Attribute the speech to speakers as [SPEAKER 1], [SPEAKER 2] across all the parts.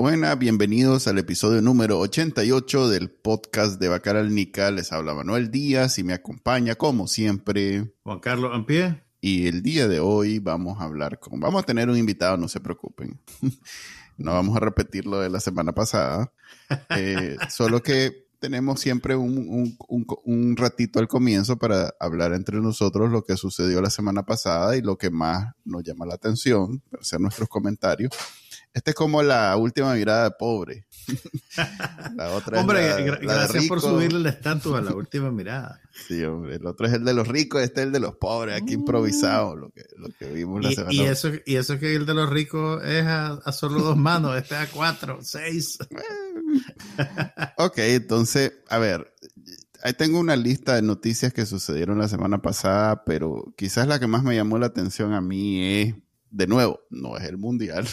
[SPEAKER 1] Buenas, bienvenidos al episodio número 88 del podcast de Bacaral Nica. Les habla Manuel Díaz y me acompaña, como siempre,
[SPEAKER 2] Juan Carlos Ampie.
[SPEAKER 1] Y el día de hoy vamos a hablar con. Vamos a tener un invitado, no se preocupen. no vamos a repetir lo de la semana pasada. Eh, solo que tenemos siempre un, un, un, ratito al comienzo para hablar entre nosotros lo que sucedió la semana pasada y lo que más nos llama la atención, para hacer nuestros comentarios. Esta es como la última mirada de pobre.
[SPEAKER 2] la otra hombre, es la, gracias por subirle el estatus a la última mirada.
[SPEAKER 1] Sí, hombre. El otro es el de los ricos, este es el de los pobres, aquí improvisado, lo que, lo que vimos la
[SPEAKER 2] y,
[SPEAKER 1] semana
[SPEAKER 2] y eso, y eso que el de los ricos es a, solo dos manos, este es a cuatro, seis.
[SPEAKER 1] ok, entonces, a ver, ahí tengo una lista de noticias que sucedieron la semana pasada, pero quizás la que más me llamó la atención a mí es de nuevo, no es el mundial.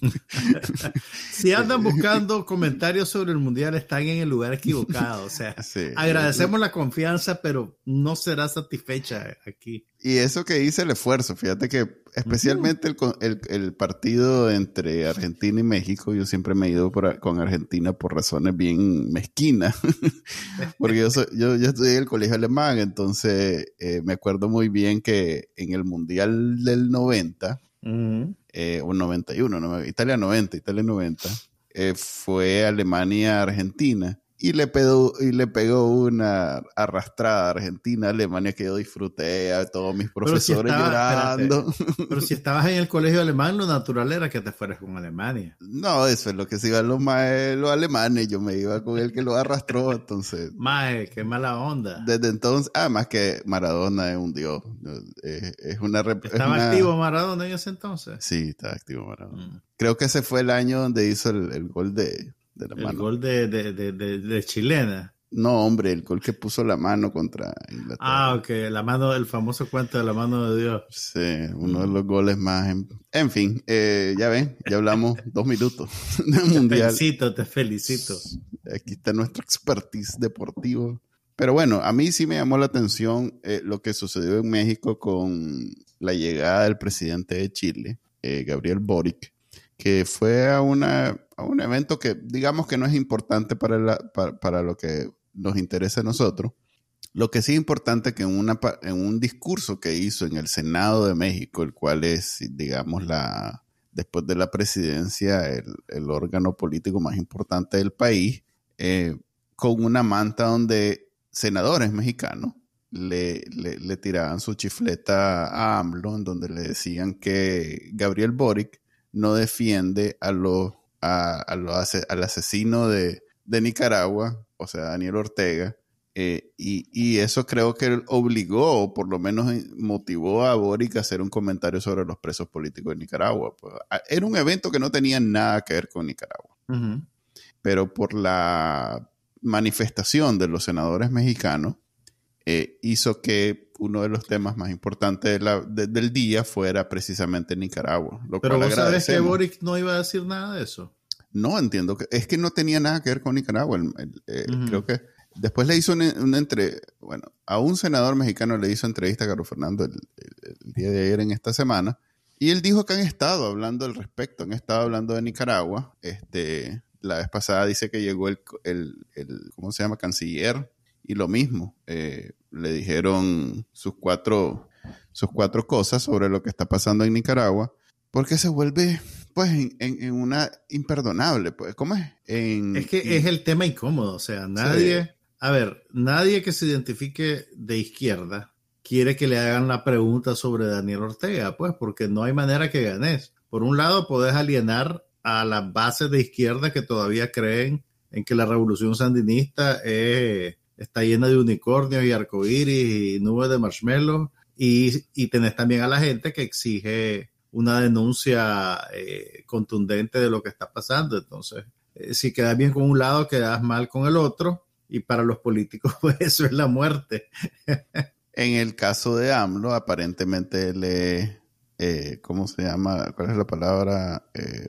[SPEAKER 2] si andan buscando comentarios sobre el mundial, están en el lugar equivocado. O sea, agradecemos la confianza, pero no será satisfecha aquí.
[SPEAKER 1] Y eso que hice el esfuerzo, fíjate que especialmente el, el, partido entre Argentina y México, yo siempre me he ido con Argentina por razones bien mezquinas, porque yo, yo, yo, estudié en el colegio alemán, entonces eh, me acuerdo muy bien que en el Mundial del 90, eh, o 91, Italia 90, Italia 90, eh, fue Alemania-Argentina y le pegó, y le pegó una arrastrada a Argentina, Alemania que yo disfruté, a todos mis profesores llorando.
[SPEAKER 2] pero si estabas en el colegio alemán, lo natural era que te fueras con Alemania.
[SPEAKER 1] No, eso es lo que se iban los, los alemanes, yo me iba con el que lo arrastró, entonces.
[SPEAKER 2] Mae, qué mala onda.
[SPEAKER 1] Desde entonces, además que Maradona es un dios, es, una...
[SPEAKER 2] ¿Estaba activo Maradona en ese entonces?
[SPEAKER 1] Sí, estaba activo Maradona. Mm. Creo que ese fue el año donde hizo el gol de
[SPEAKER 2] el gol de, de, chilena.
[SPEAKER 1] No, hombre, el gol que puso la mano contra Inglaterra.
[SPEAKER 2] Ah, ok, la mano, el famoso cuento de la mano de Dios.
[SPEAKER 1] Sí, uno de los goles más. En, fin, eh, ya ven, ya hablamos dos minutos del mundial.
[SPEAKER 2] Te felicito, te felicito.
[SPEAKER 1] Aquí está nuestro expertise deportivo. Pero bueno, a mí sí me llamó la atención eh, lo que sucedió en México con la llegada del presidente de Chile, eh, Gabriel Boric, que fue a, una, a un evento que digamos que no es importante para, para, lo que nos interesa a nosotros. Lo que sí es importante que en, una, en un discurso que hizo en el Senado de México, el cual es, digamos, la, después de la presidencia, el, órgano político más importante del país, eh, con una manta donde senadores mexicanos le, le, le, tiraban su chifleta a AMLO, en donde le decían que Gabriel Boric no defiende a los, a, al asesino de, Nicaragua, o sea, Daniel Ortega. Eh, y, eso creo que obligó, o por lo menos motivó a Boric a hacer un comentario sobre los presos políticos de Nicaragua. Pues, era un evento que no tenía nada que ver con Nicaragua. Pero por la manifestación de los senadores mexicanos, eh, hizo que uno de los temas más importantes del día fuera precisamente Nicaragua.
[SPEAKER 2] Pero vos sabés que Boric no iba a decir nada de eso.
[SPEAKER 1] No, entiendo que es que no tenía nada que ver con Nicaragua. Eh, creo que después le hizo una, entre, bueno, a un senador mexicano le hizo entrevista a Carlos Fernando el, día de ayer en esta semana y él dijo que han estado hablando al respecto, han estado hablando de Nicaragua. Este, la vez pasada dice que llegó el, el, el ¿cómo se llama? Canciller y lo mismo, eh, le dijeron sus cuatro, sus cuatro cosas sobre lo que está pasando en Nicaragua, porque se vuelve pues en, una imperdonable, pues, ¿cómo es?
[SPEAKER 2] es que es el tema incómodo, o sea, nadie, a ver, nadie que se identifique de izquierda quiere que le hagan la pregunta sobre Daniel Ortega, pues, porque no hay manera que ganes. Por un lado, podés alienar a las bases de izquierda que todavía creen en que la revolución sandinista es está llena de unicornios y arcoíris y nubes de marshmallow. Y, y tenés también a la gente que exige una denuncia eh, contundente de lo que está pasando. Entonces, eh, si quedas bien con un lado, quedas mal con el otro, y para los políticos pues eso es la muerte.
[SPEAKER 1] en el caso de AMLO, aparentemente le, eh, ¿cómo se llama? ¿Cuál es la palabra? Eh,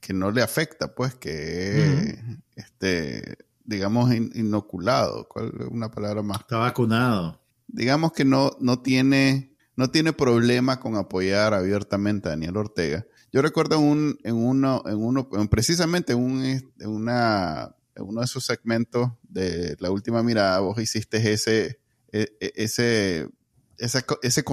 [SPEAKER 1] que no le afecta, pues, que, este, digamos, inoculado. ¿Cuál es una palabra más?
[SPEAKER 2] Está vacunado.
[SPEAKER 1] Digamos que no, no tiene, no tiene problema con apoyar abiertamente a Daniel Ortega. Yo recuerdo un, en uno, en uno, precisamente un, en una, en uno de esos segmentos de la última mirada, vos hiciste ese, e, e, ese, ese, ese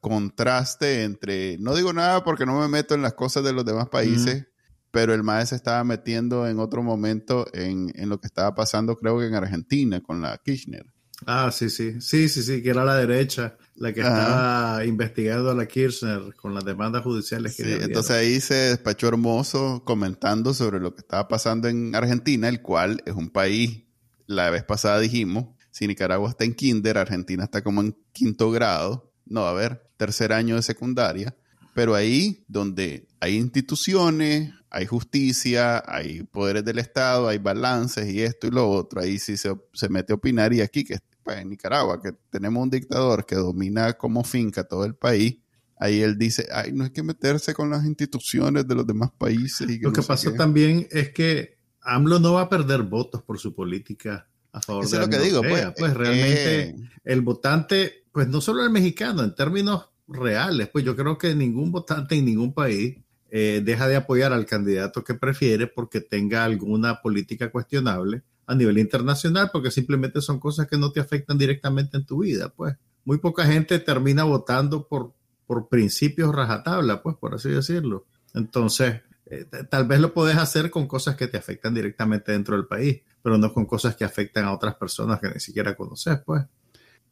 [SPEAKER 1] contraste entre, no digo nada porque no me meto en las cosas de los demás países, pero el MAE se estaba metiendo en otro momento en, en, lo que estaba pasando, creo que en Argentina, con la Kirchner.
[SPEAKER 2] Ah, sí, sí, sí, sí, sí, que era la derecha la que estaba investigando a la Kirchner con las demandas judiciales que
[SPEAKER 1] sí, entonces ahí se despachó hermoso comentando sobre lo que estaba pasando en Argentina, el cual es un país, la vez pasada dijimos, si Nicaragua está en kinder, Argentina está como en quinto grado, no, a ver, tercer año de secundaria, pero ahí donde hay instituciones, hay justicia, hay poderes del Estado, hay balances y esto y lo otro, ahí sí se, se mete a opinar y aquí que pues, en Nicaragua, que tenemos un dictador que domina como finca todo el país, ahí él dice, ay, no hay que meterse con las instituciones de los demás países. Y
[SPEAKER 2] lo que pasa también es que AMLO no va a perder votos por su política a favor de
[SPEAKER 1] es lo que digo, pues,
[SPEAKER 2] pues realmente eh, el votante, pues no solo el mexicano, en términos reales, pues yo creo que ningún votante en ningún país eh, deja de apoyar al candidato que prefiere porque tenga alguna política cuestionable a nivel internacional, porque simplemente son cosas que no te afectan directamente en tu vida, pues. Muy poca gente termina votando por, por principios rajatabla, pues, por así decirlo. Entonces, eh, tal vez lo puedes hacer con cosas que te afectan directamente dentro del país, pero no con cosas que afectan a otras personas que ni siquiera conoces, pues.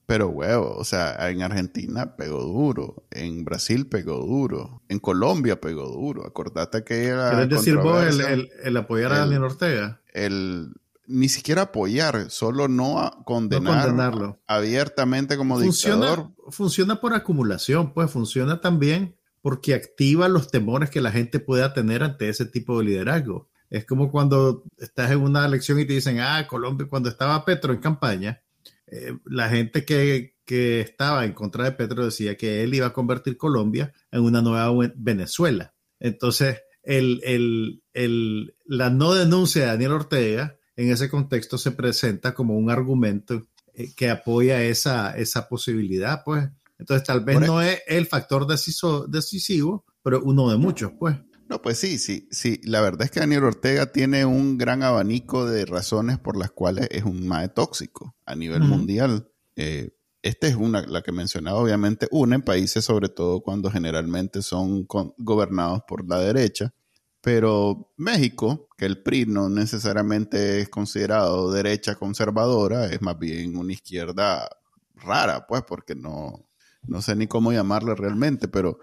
[SPEAKER 1] Pero huevo, o sea, en Argentina pegó duro, en Brasil pegó duro, en Colombia pegó duro. Acordate que era.
[SPEAKER 2] ¿Quieres decir vos el, el, apoyar a Daniel Ortega?
[SPEAKER 1] El ni siquiera apoyar, solo no condenarlo abiertamente como dictador.
[SPEAKER 2] Funciona por acumulación, pues funciona también porque activa los temores que la gente pueda tener ante ese tipo de liderazgo. Es como cuando estás en una elección y te dicen, ah, Colombia, cuando estaba Petro en campaña, eh, la gente que, que, estaba en contra de Petro decía que él iba a convertir Colombia en una nueva Venezuela. Entonces, el, el, el, la no denuncia de Daniel Ortega en ese contexto se presenta como un argumento eh, que apoya esa, esa posibilidad, pues. Entonces, tal vez no es el factor decisivo, pero uno de muchos, pues.
[SPEAKER 1] No, pues sí, sí, sí. La verdad es que Daniel Ortega tiene un gran abanico de razones por las cuales es un mae tóxico a nivel mundial. Eh, esta es una, la que mencionaba, obviamente, una en países, sobre todo cuando generalmente son gobernados por la derecha. Pero México, que el PRI no necesariamente es considerado derecha conservadora, es más bien una izquierda rara, pues, porque no, no sé ni cómo llamarla realmente, pero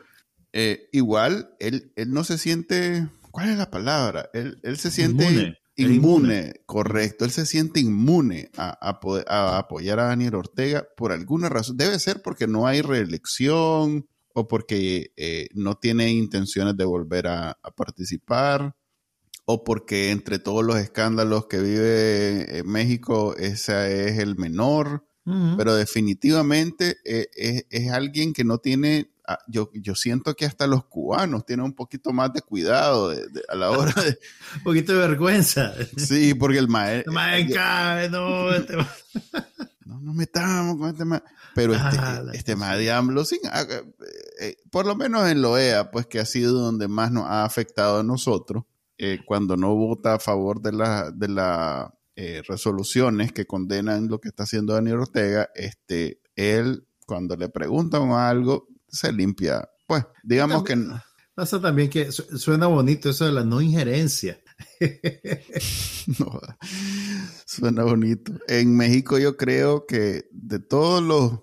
[SPEAKER 1] eh, igual él, él no se siente, ¿cuál es la palabra? Él, él se siente inmune, correcto, él se siente inmune a, a apoyar a Daniel Ortega por alguna razón. Debe ser porque no hay reelección o porque eh, no tiene intenciones de volver a, participar, o porque entre todos los escándalos que vive en México, ese es el menor, pero definitivamente eh, es, alguien que no tiene, yo, yo siento que hasta los cubanos tienen un poquito más de cuidado a la hora de...
[SPEAKER 2] un poquito de vergüenza.
[SPEAKER 1] Sí, porque el maestro...
[SPEAKER 2] no, este
[SPEAKER 1] no nos metamos con este maestro. Pero este, ah, este más de AMLO, sin, ah, eh, eh, por lo menos en Loea, pues que ha sido donde más nos ha afectado a nosotros, eh, cuando no vota a favor de las de la, resoluciones que condenan lo que está haciendo Daniel Ortega, este, él, cuando le preguntan algo, se limpia. Pues, digamos que...
[SPEAKER 2] Pasa también que suena bonito eso de la no injerencia.
[SPEAKER 1] no, suena bonito. En México yo creo que de todos los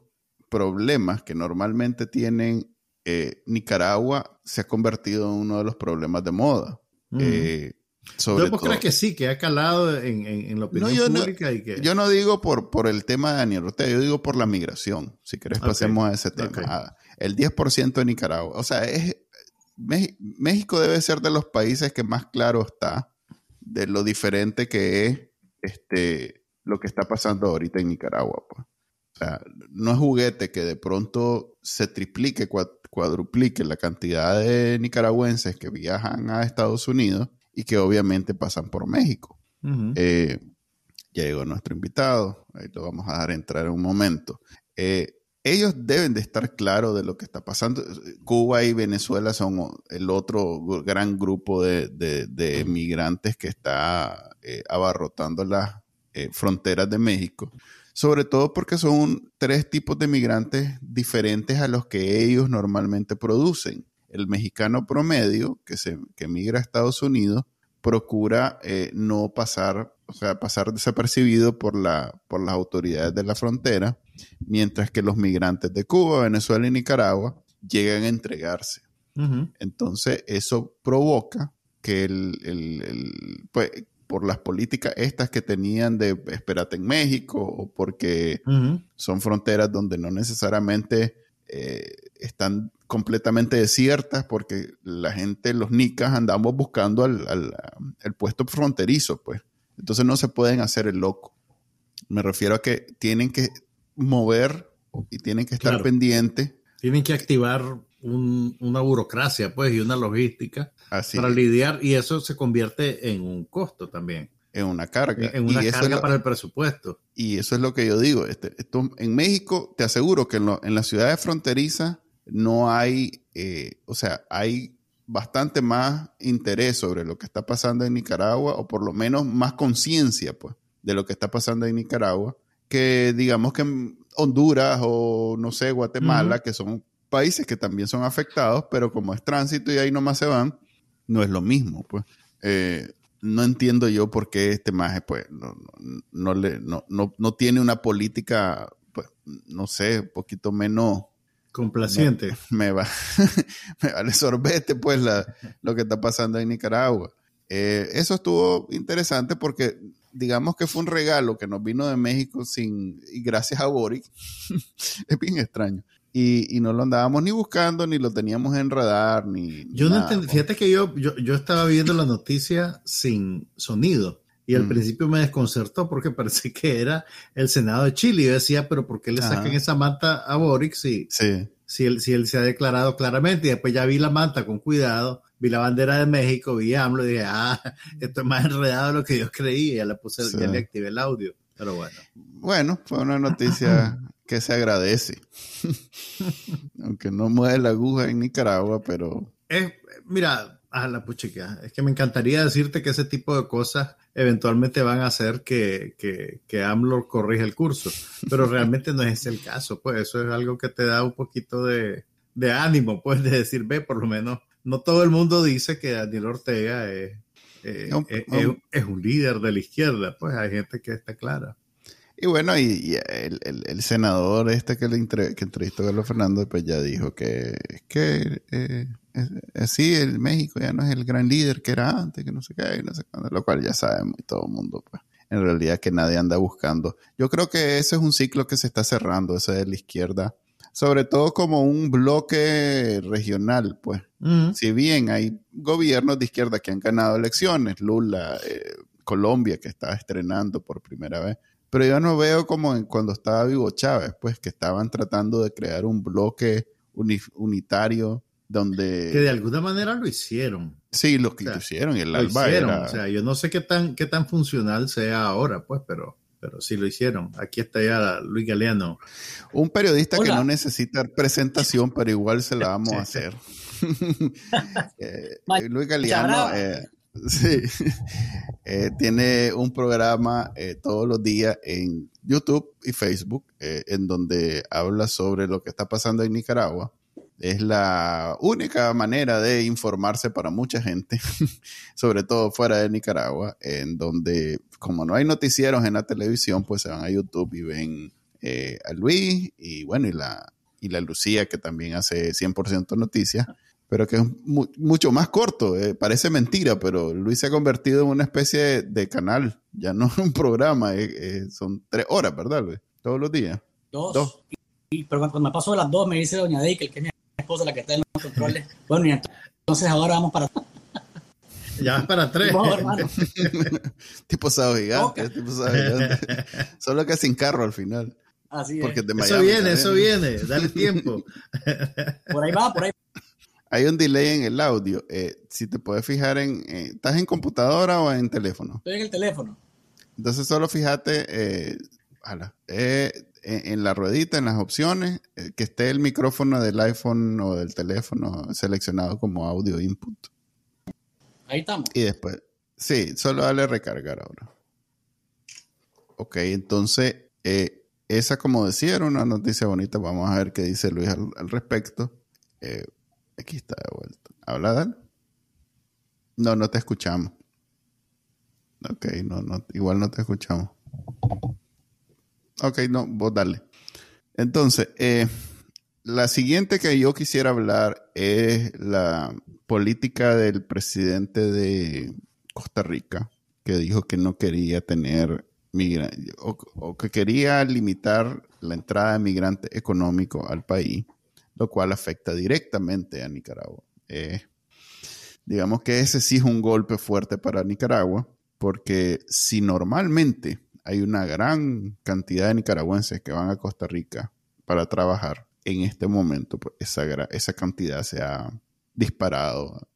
[SPEAKER 1] problemas que normalmente tienen eh, Nicaragua se ha convertido en uno de los problemas de moda. Eh,
[SPEAKER 2] sobre ¿Vos crees que sí, que ha calado en, en, la opinión yo pública?
[SPEAKER 1] No,
[SPEAKER 2] y que...
[SPEAKER 1] Yo no digo por, por el tema de Daniel Ortega, yo digo por la migración. Si querés, pasemos a ese tema. Ah, el 10% de Nicaragua. O sea, es, México debe ser de los países que más claro está de lo diferente que es este, lo que está pasando ahorita en Nicaragua. Pues. O sea, no es juguete que de pronto se triplique, cuadruplique la cantidad de nicaragüenses que viajan a Estados Unidos y que obviamente pasan por México. Eh, ya llegó nuestro invitado, ahí lo vamos a dar entrar en un momento. Eh, ellos deben de estar claros de lo que está pasando. Cuba y Venezuela son el otro gran grupo de, de, migrantes que está eh, abarrotando las fronteras de México sobre todo porque son tres tipos de migrantes diferentes a los que ellos normalmente producen. El mexicano promedio, que, se, que migra a Estados Unidos, procura eh, no pasar, o sea, pasar desapercibido por, la, por las autoridades de la frontera, mientras que los migrantes de Cuba, Venezuela y Nicaragua llegan a entregarse. Entonces, eso provoca que el, el, pues, por las políticas estas que tenían de espérate en México o porque son fronteras donde no necesariamente eh, están completamente desiertas porque la gente, los nicas, andamos buscando al, puesto fronterizo, pues. Entonces no se pueden hacer el loco. Me refiero a que tienen que mover y tienen que estar pendientes.
[SPEAKER 2] Tienen que activar una burocracia, pues, y una logística para lidiar, y eso se convierte en un costo también.
[SPEAKER 1] En una carga.
[SPEAKER 2] En una carga para el presupuesto.
[SPEAKER 1] Y eso es lo que yo digo. Este, esto, en México, te aseguro que en, las ciudades fronterizas no hay, eh, o sea, hay bastante más interés sobre lo que está pasando en Nicaragua, o por lo menos más conciencia, pues, de lo que está pasando en Nicaragua, que digamos que Honduras o, no sé, Guatemala, que son países que también son afectados, pero como es tránsito y ahí nomás se van, no es lo mismo, pues. Eh, no entiendo yo por qué este maje, pues, no, no, le, no, no, tiene una política, pues, no sé, un poquito menos...
[SPEAKER 2] Complaciente.
[SPEAKER 1] Me, va, me vale sorbete, pues, la, lo que está pasando en Nicaragua. Eh, eso estuvo interesante porque digamos que fue un regalo que nos vino de México sin, y gracias a Boric. es bien extraño y, no lo andábamos ni buscando, ni lo teníamos en radar, ni.
[SPEAKER 2] Yo no entendí, fíjate que yo, yo, estaba viendo la noticia sin sonido. Y al mm. principio me desconcertó porque parece que era el Senado de Chile. Y yo decía, pero ¿por qué le sacan esa manta a Boric si, sí. Si, él, si él se ha declarado claramente? Y después ya vi la manta con cuidado, vi la bandera de México, vi AMLO y dije, ah, esto es más enredado de lo que yo creía. Ya le puse, ya le activé el audio. Pero bueno.
[SPEAKER 1] Bueno, fue una noticia que se agradece. Aunque no mueve la aguja en Nicaragua, pero...
[SPEAKER 2] Es, mira, a la puchica, es que me encantaría decirte que ese tipo de cosas eventualmente van a hacer que, que, que AMLO corrija el curso, pero realmente no es el caso, pues eso es algo que te da un poquito de, de ánimo, pues de decir, ve, por lo menos, no todo el mundo dice que Daniel Ortega es, eh, es, un líder de la izquierda, pues hay gente que está clara.
[SPEAKER 1] Y bueno, y, el, senador este que, le que entrevistó a Carlos Fernando, pues ya dijo que, que eh, sí, el México ya no es el gran líder que era antes, que no sé qué, no sé cuándo, lo cual ya sabemos y todo el mundo, pues en realidad que nadie anda buscando. Yo creo que ese es un ciclo que se está cerrando, ese de la izquierda, sobre todo como un bloque regional, pues. Si bien hay gobiernos de izquierda que han ganado elecciones, Lula, eh, Colombia, que está estrenando por primera vez, pero yo no veo como en cuando estaba Vivo Chávez, pues que estaban tratando de crear un bloque unitario donde...
[SPEAKER 2] Que de alguna manera lo hicieron.
[SPEAKER 1] Sí, lo que hicieron. El
[SPEAKER 2] lo hicieron. O sea, yo no sé qué tan, qué tan funcional sea ahora, pues, pero, pero sí lo hicieron. Aquí está ya Luis Galeano.
[SPEAKER 1] Un periodista que no necesita presentación, pero igual se la vamos a hacer. Eh, Luis Galeano... Sí, eh, tiene un programa eh, todos los días en YouTube y Facebook eh, en donde habla sobre lo que está pasando en Nicaragua. Es la única manera de informarse para mucha gente, sobre todo fuera de Nicaragua, en donde como no hay noticieros en la televisión, pues se van a YouTube y ven a Luis y bueno, y la, y la Lucía que también hace 100% noticias pero que es mucho más corto. Eh, parece mentira, pero Luis se ha convertido en una especie de, canal, ya no un programa, eh, eh, son tres horas, ¿verdad, Luis? Todos los días.
[SPEAKER 3] Dos. Y, pero cuando me paso de las dos, me dice Doña Deikel, que es mi esposa la que está en los controles. bueno, y entonces ahora vamos para...
[SPEAKER 2] Ya vas para tres.
[SPEAKER 1] Tipo sábado gigante, tipo sábado gigante. Solo que sin carro al final.
[SPEAKER 3] Así es.
[SPEAKER 1] Porque de
[SPEAKER 2] Eso
[SPEAKER 1] Miami
[SPEAKER 2] viene,
[SPEAKER 1] también.
[SPEAKER 2] eso viene. Dale tiempo.
[SPEAKER 3] Por ahí va, por ahí.
[SPEAKER 1] Hay un delay en el audio. Eh, si te puedes fijar en... eh, ¿Estás en computadora o en teléfono?
[SPEAKER 3] Estoy en el teléfono.
[SPEAKER 1] Entonces solo fíjate eh, ala, eh, en, la ruedita, en las opciones, eh, que esté el micrófono del iPhone o del teléfono seleccionado como audio input.
[SPEAKER 3] Ahí estamos.
[SPEAKER 1] Y después, sí, solo dale recargar ahora. Ok, entonces, eh, esa como decía era una noticia bonita. Vamos a ver qué dice Luis al, al respecto. Eh, aquí está de vuelta. ¿Habla, Dan? No, no te escuchamos. Ok, no, no, igual no te escuchamos. Ok, no, vos dale. Entonces, eh, la siguiente que yo quisiera hablar es la política del presidente de Costa Rica, que dijo que no quería tener migra o, o que quería limitar la entrada de migrantes económicos al país, lo cual afecta directamente a Nicaragua. Eh, digamos que ese sí es un golpe fuerte para Nicaragua, porque si normalmente hay una gran cantidad de nicaragüenses que van a Costa Rica para trabajar, en este momento pues, esa, esa cantidad se ha disparado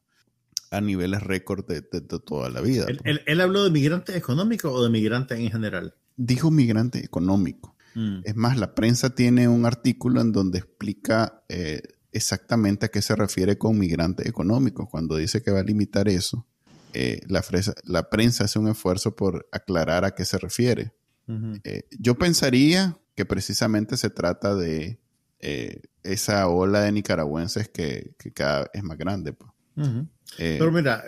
[SPEAKER 1] a niveles récord de, de- de toda la vida.
[SPEAKER 2] ¿Él,
[SPEAKER 1] pues.
[SPEAKER 2] él- él habló de migrantes económicos o de migrantes en general?
[SPEAKER 1] Dijo migrante económico.
[SPEAKER 2] Mm.
[SPEAKER 1] Es más, la prensa tiene un artículo en donde explica eh, exactamente a qué se refiere con migrantes económicos. Cuando dice que va a limitar eso, eh, la, fresa- la prensa hace un esfuerzo por aclarar a qué se refiere. Eh, yo pensaría que precisamente se trata de eh, esa ola de nicaragüenses que, que cada vez es más grande. pues.
[SPEAKER 2] Pero mira,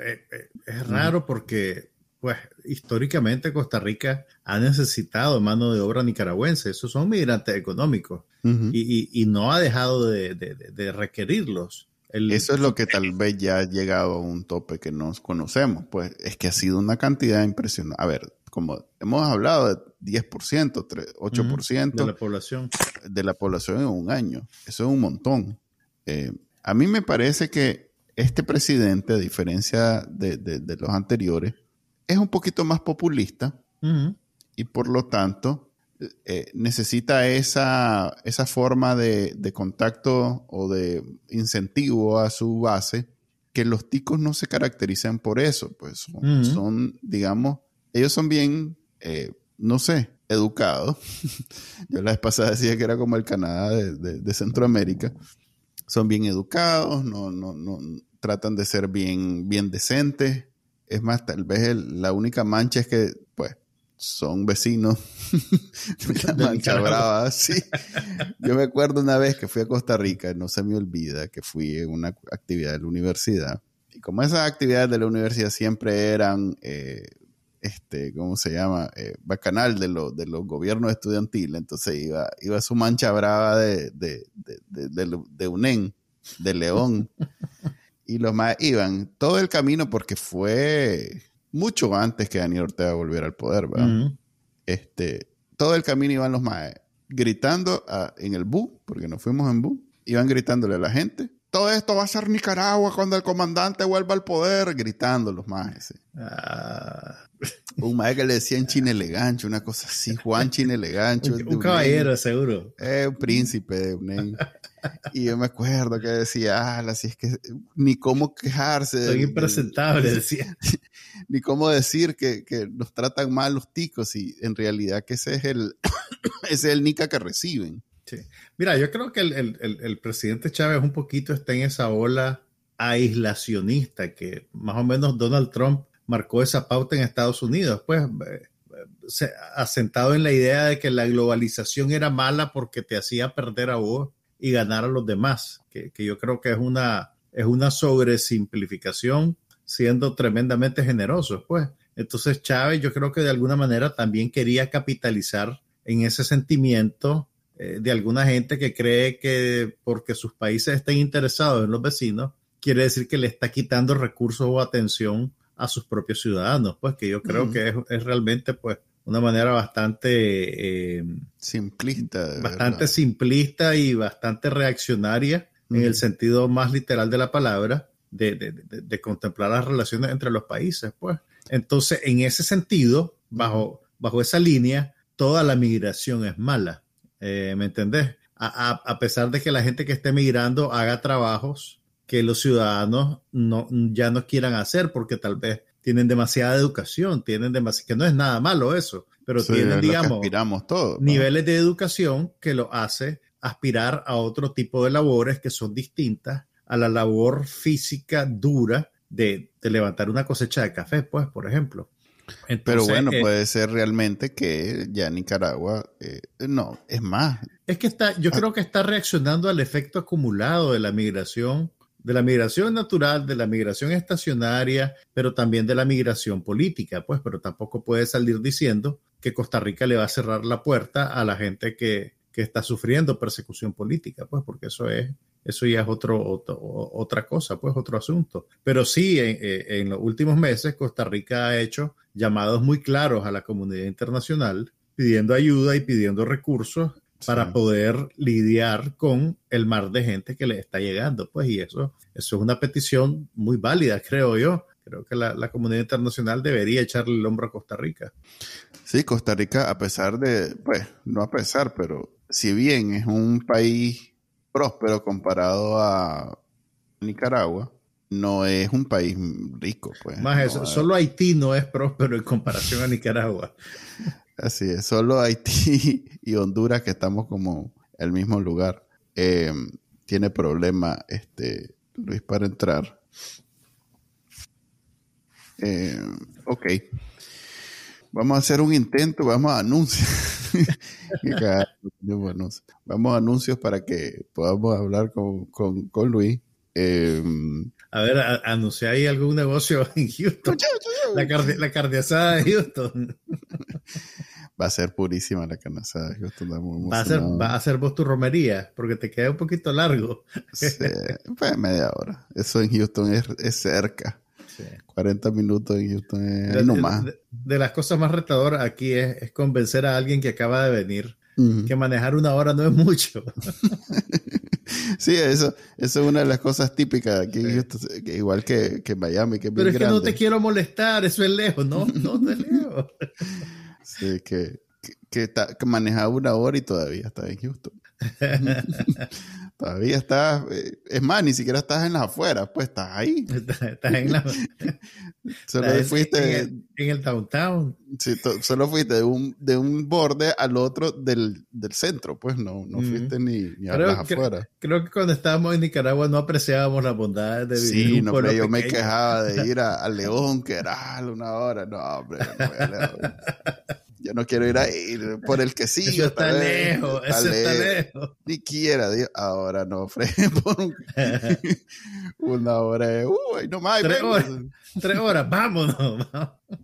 [SPEAKER 2] es raro porque, pues, históricamente Costa Rica ha necesitado mano de obra nicaragüense. Esos son migrantes económicos y, y- y no ha dejado de, de- de- de requerirlos. El-
[SPEAKER 1] Eso es lo que tal vez ya ha llegado a un tope que nos conocemos. Pues es que ha sido una cantidad impresionante. A ver, como hemos hablado de 10%, tre- 8%
[SPEAKER 2] de la población.
[SPEAKER 1] de la población en un año. Eso es un montón. Eh, a mí me parece que este presidente, a diferencia de, de- de los anteriores, es un poquito más populista y por lo tanto eh, necesita esa, esa forma de, de contacto o de incentivo a su base que los ticos no se caracterizan por eso, pues son, digamos, ellos son bien, eh, no sé, educados. Yo la vez pasada decía que era como el Canadá de, de- de Centroamérica. Son bien educados, no, no, no, tratan de ser bien, bien decentes. Es más, tal vez el- la única mancha es que, pues, son vecinos de la mancha brava, sí. Yo me acuerdo una vez que fui a Costa Rica, no se me olvida que fui en una actividad de la universidad. Y como esas actividades de la universidad siempre eran, eh, este, ¿cómo se llama? Eh, bacanal de, lo- de los gobiernos estudiantiles, entonces iba, iba su mancha brava de, de, de, de UNEN, de León. Y los más iban todo el camino porque fue mucho antes que Daniel Ortega volviera al poder, ¿verdad? Este, todo el camino iban los maes gritando a- en el bus, porque nos fuimos en bus, iban gritándole a la gente. Todo esto va a ser Nicaragua cuando el comandante vuelva al poder, gritando los maes.
[SPEAKER 2] Ah,
[SPEAKER 1] Un mae que le decían Chinelegancho, una cosa así, Juan Chinelegancho.
[SPEAKER 2] un, un caballero, seguro.
[SPEAKER 1] Eh, un príncipe Unén. Y yo me acuerdo que decía, ah, así es que ni cómo quejarse.
[SPEAKER 2] Son impresentables, decía.
[SPEAKER 1] ni cómo decir que, que nos tratan mal los ticos y en realidad que ese es el, ese es el nica que reciben.
[SPEAKER 2] Sí. Mira, yo creo que el, el- el- el presidente Chávez un poquito está en esa ola aislacionista que más o menos Donald Trump marcó esa pauta en Estados Unidos, pues eh, se- asentado en la idea de que la globalización era mala porque te hacía perder a vos y ganar a los demás, que, que yo creo que es una, es una sobresimplificación siendo tremendamente generosos, pues. Entonces Chávez yo creo que de alguna manera también quería capitalizar en ese sentimiento eh, de alguna gente que cree que porque sus países estén interesados en los vecinos, quiere decir que le está quitando recursos o atención a sus propios ciudadanos, pues que yo creo que es, es realmente pues una manera bastante, eh,
[SPEAKER 1] Simplista.
[SPEAKER 2] bastante
[SPEAKER 1] verdad.
[SPEAKER 2] simplista y bastante reaccionaria en el sentido más literal de la palabra, de, de, de, contemplar las relaciones entre los países, pues. Entonces, en ese sentido, bajo, bajo esa línea, toda la migración es mala. Eh, ¿Me entendés? A, a, a, pesar de que la gente que esté migrando haga trabajos que los ciudadanos no, ya no quieran hacer porque tal vez tienen demasiada educación, tienen demasiado, que no es nada malo eso, pero
[SPEAKER 1] Sí,
[SPEAKER 2] tienen, digamos, niveles de educación que lo hace aspirar a otro tipo de labores que son distintas a la labor física dura de, de levantar una cosecha de café, pues, por ejemplo.
[SPEAKER 1] Pero bueno,
[SPEAKER 2] eh,
[SPEAKER 1] puede ser realmente que ya Nicaragua, eh, no, es más,
[SPEAKER 2] Es que está, yo creo que está reaccionando al efecto acumulado de la migración, de la migración natural, de la migración estacionaria, pero también de la migración política, pues, pero tampoco puede salir diciendo que Costa Rica le va a cerrar la puerta a la gente que, que está sufriendo persecución política, pues, porque eso es, eso ya es otro, otra cosa, pues, otro asunto. Pero sí, en, en- en los últimos meses Costa Rica ha hecho llamados muy claros a la comunidad internacional pidiendo ayuda y pidiendo recursos para
[SPEAKER 1] Sí.
[SPEAKER 2] poder lidiar con el mar de gente que le está llegando. Pues, y eso, eso es una petición muy válida, creo yo. Creo que la, la comunidad internacional debería echarle el hombro a Costa Rica.
[SPEAKER 1] Sí, Costa Rica, a pesar de, pues, no a pesar, pero si bien es un país próspero comparado a Nicaragua, no es un país rico, pues.
[SPEAKER 2] Más
[SPEAKER 1] no
[SPEAKER 2] eso,
[SPEAKER 1] es-
[SPEAKER 2] solo Haití no es próspero en comparación a Nicaragua.
[SPEAKER 1] Así es, solo Haití y Honduras, que estamos como el mismo lugar, eh, tiene problema, este, Luis, para entrar. Eh, ok. Vamos a hacer un intento, vamos a anuncios. Vamos a anuncios para que podamos hablar con, con, con Luis. Eh,
[SPEAKER 2] A ver, a- anuncia ahí algún negocio en Houston. La, carne, la carne asada de Houston.
[SPEAKER 1] va a ser purísima la canasada. Yo estoy muy
[SPEAKER 2] Va a, ser, va a hacer vos tu romería, porque te queda un poquito largo.
[SPEAKER 1] Sí, pues media hora. Eso en Houston es, es cerca. 40 minutos en Houston es
[SPEAKER 2] De,
[SPEAKER 1] nomás.
[SPEAKER 2] de- de las cosas más retadoras aquí es, es convencer a alguien que acaba de venir que manejar una hora no es mucho.
[SPEAKER 1] Sí, eso, eso es una de las cosas típicas aquí en
[SPEAKER 2] Sí.
[SPEAKER 1] Houston, que igual que, que Miami, que es bien
[SPEAKER 2] Pero es que no te quiero molestar, eso es lejos. No, no, no es lejos.
[SPEAKER 1] Sí, que, que, que manejaba una hora y todavía está en Houston. todavía estás, eh, es más, ni siquiera estás en las afueras, pues estás ahí.
[SPEAKER 2] Estás en, la,
[SPEAKER 1] Solo
[SPEAKER 2] estás
[SPEAKER 1] fuiste,
[SPEAKER 2] en, el, en el downtown.
[SPEAKER 1] sí, solo fuiste de un, de un borde al otro del, del centro, pues no, no fuiste ni, ni a
[SPEAKER 2] Creo
[SPEAKER 1] las
[SPEAKER 2] que-
[SPEAKER 1] afueras.
[SPEAKER 2] Creo que cuando estábamos en Nicaragua no apreciábamos las bondades de vivir en
[SPEAKER 1] Sí,
[SPEAKER 2] un
[SPEAKER 1] no, hombre, yo me quejaba de ir a, a León, que era una hora. No, hombre, no voy a León. Yo no quiero ir ahí por el que sí.
[SPEAKER 2] Eso está lejos, eso está lejos.
[SPEAKER 1] Ni quiera, Dios. ahora no, Fred, por un- una hora. es, Uy, no más.
[SPEAKER 2] Tres horas. Tres horas, vámonos.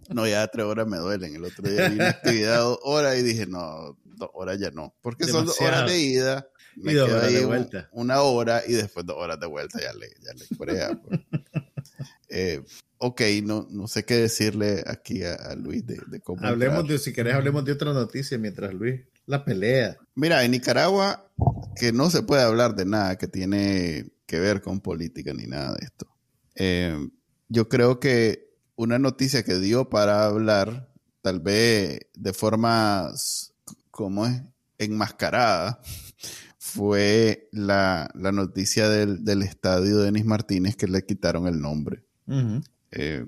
[SPEAKER 1] No, ya tres horas me duelen. El otro día vi una actividad dos horas y dije, no, dos horas ya no. Porque son dos horas de ida. Me
[SPEAKER 2] Y dos horas de
[SPEAKER 1] un-
[SPEAKER 2] vuelta.
[SPEAKER 1] una hora y después dos horas de vuelta ya le, ya le corea, pues. Eh, ok, no, no sé qué decirle aquí a, a Luis de, de cómo.
[SPEAKER 2] Hablemos
[SPEAKER 1] entrar.
[SPEAKER 2] de, si querés, hablemos de otra noticia mientras Luis la pelea.
[SPEAKER 1] Mira, en Nicaragua, que no se puede hablar de nada que tiene que ver con política ni nada de esto. Eh, yo creo que una noticia que dio para hablar, tal vez de forma, ¿cómo es? Enmascarada, fue la, la noticia del, del estadio Denis Martínez que le quitaron el nombre.
[SPEAKER 2] Ujú.
[SPEAKER 1] Eh,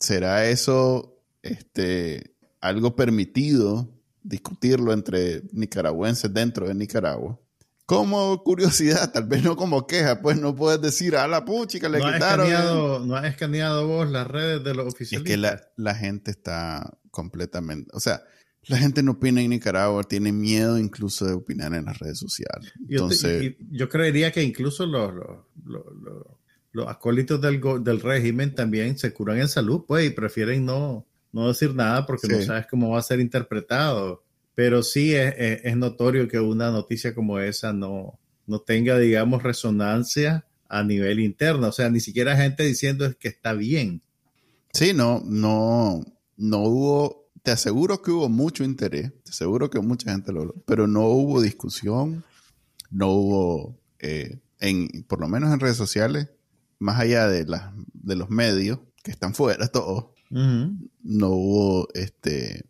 [SPEAKER 1] ¿Será eso este, algo permitido discutirlo entre nicaragüenses dentro de Nicaragua? Como curiosidad, tal vez no como queja, pues no puedes decir a la puchica le
[SPEAKER 2] ¿No, has
[SPEAKER 1] quitaron.
[SPEAKER 2] escaneado, ¿No has escaneado vos las redes de los
[SPEAKER 1] Es
[SPEAKER 2] oficialistas?
[SPEAKER 1] que la, la gente está completamente, o sea, la gente no opina en Nicaragua, tiene miedo incluso de opinar en las redes sociales.
[SPEAKER 2] Yo, te-
[SPEAKER 1] Entonces,
[SPEAKER 2] yo creería que incluso los, los, los, los- los acólitos del, del régimen también se curan en salud, pues, y prefieren no, no decir nada porque no sabes cómo va a ser interpretado. Pero sí es, es- es notorio que una noticia como esa no, no tenga, digamos, resonancia a nivel interno. O sea, ni siquiera gente diciendo que está bien.
[SPEAKER 1] Sí, no, no, no hubo, te aseguro que hubo mucho interés, te aseguro que mucha gente lo habló, pero no hubo discusión, no hubo, eh, en, por lo menos en redes sociales, más allá de, la, de los medios, que están fuera todos, no hubo, este,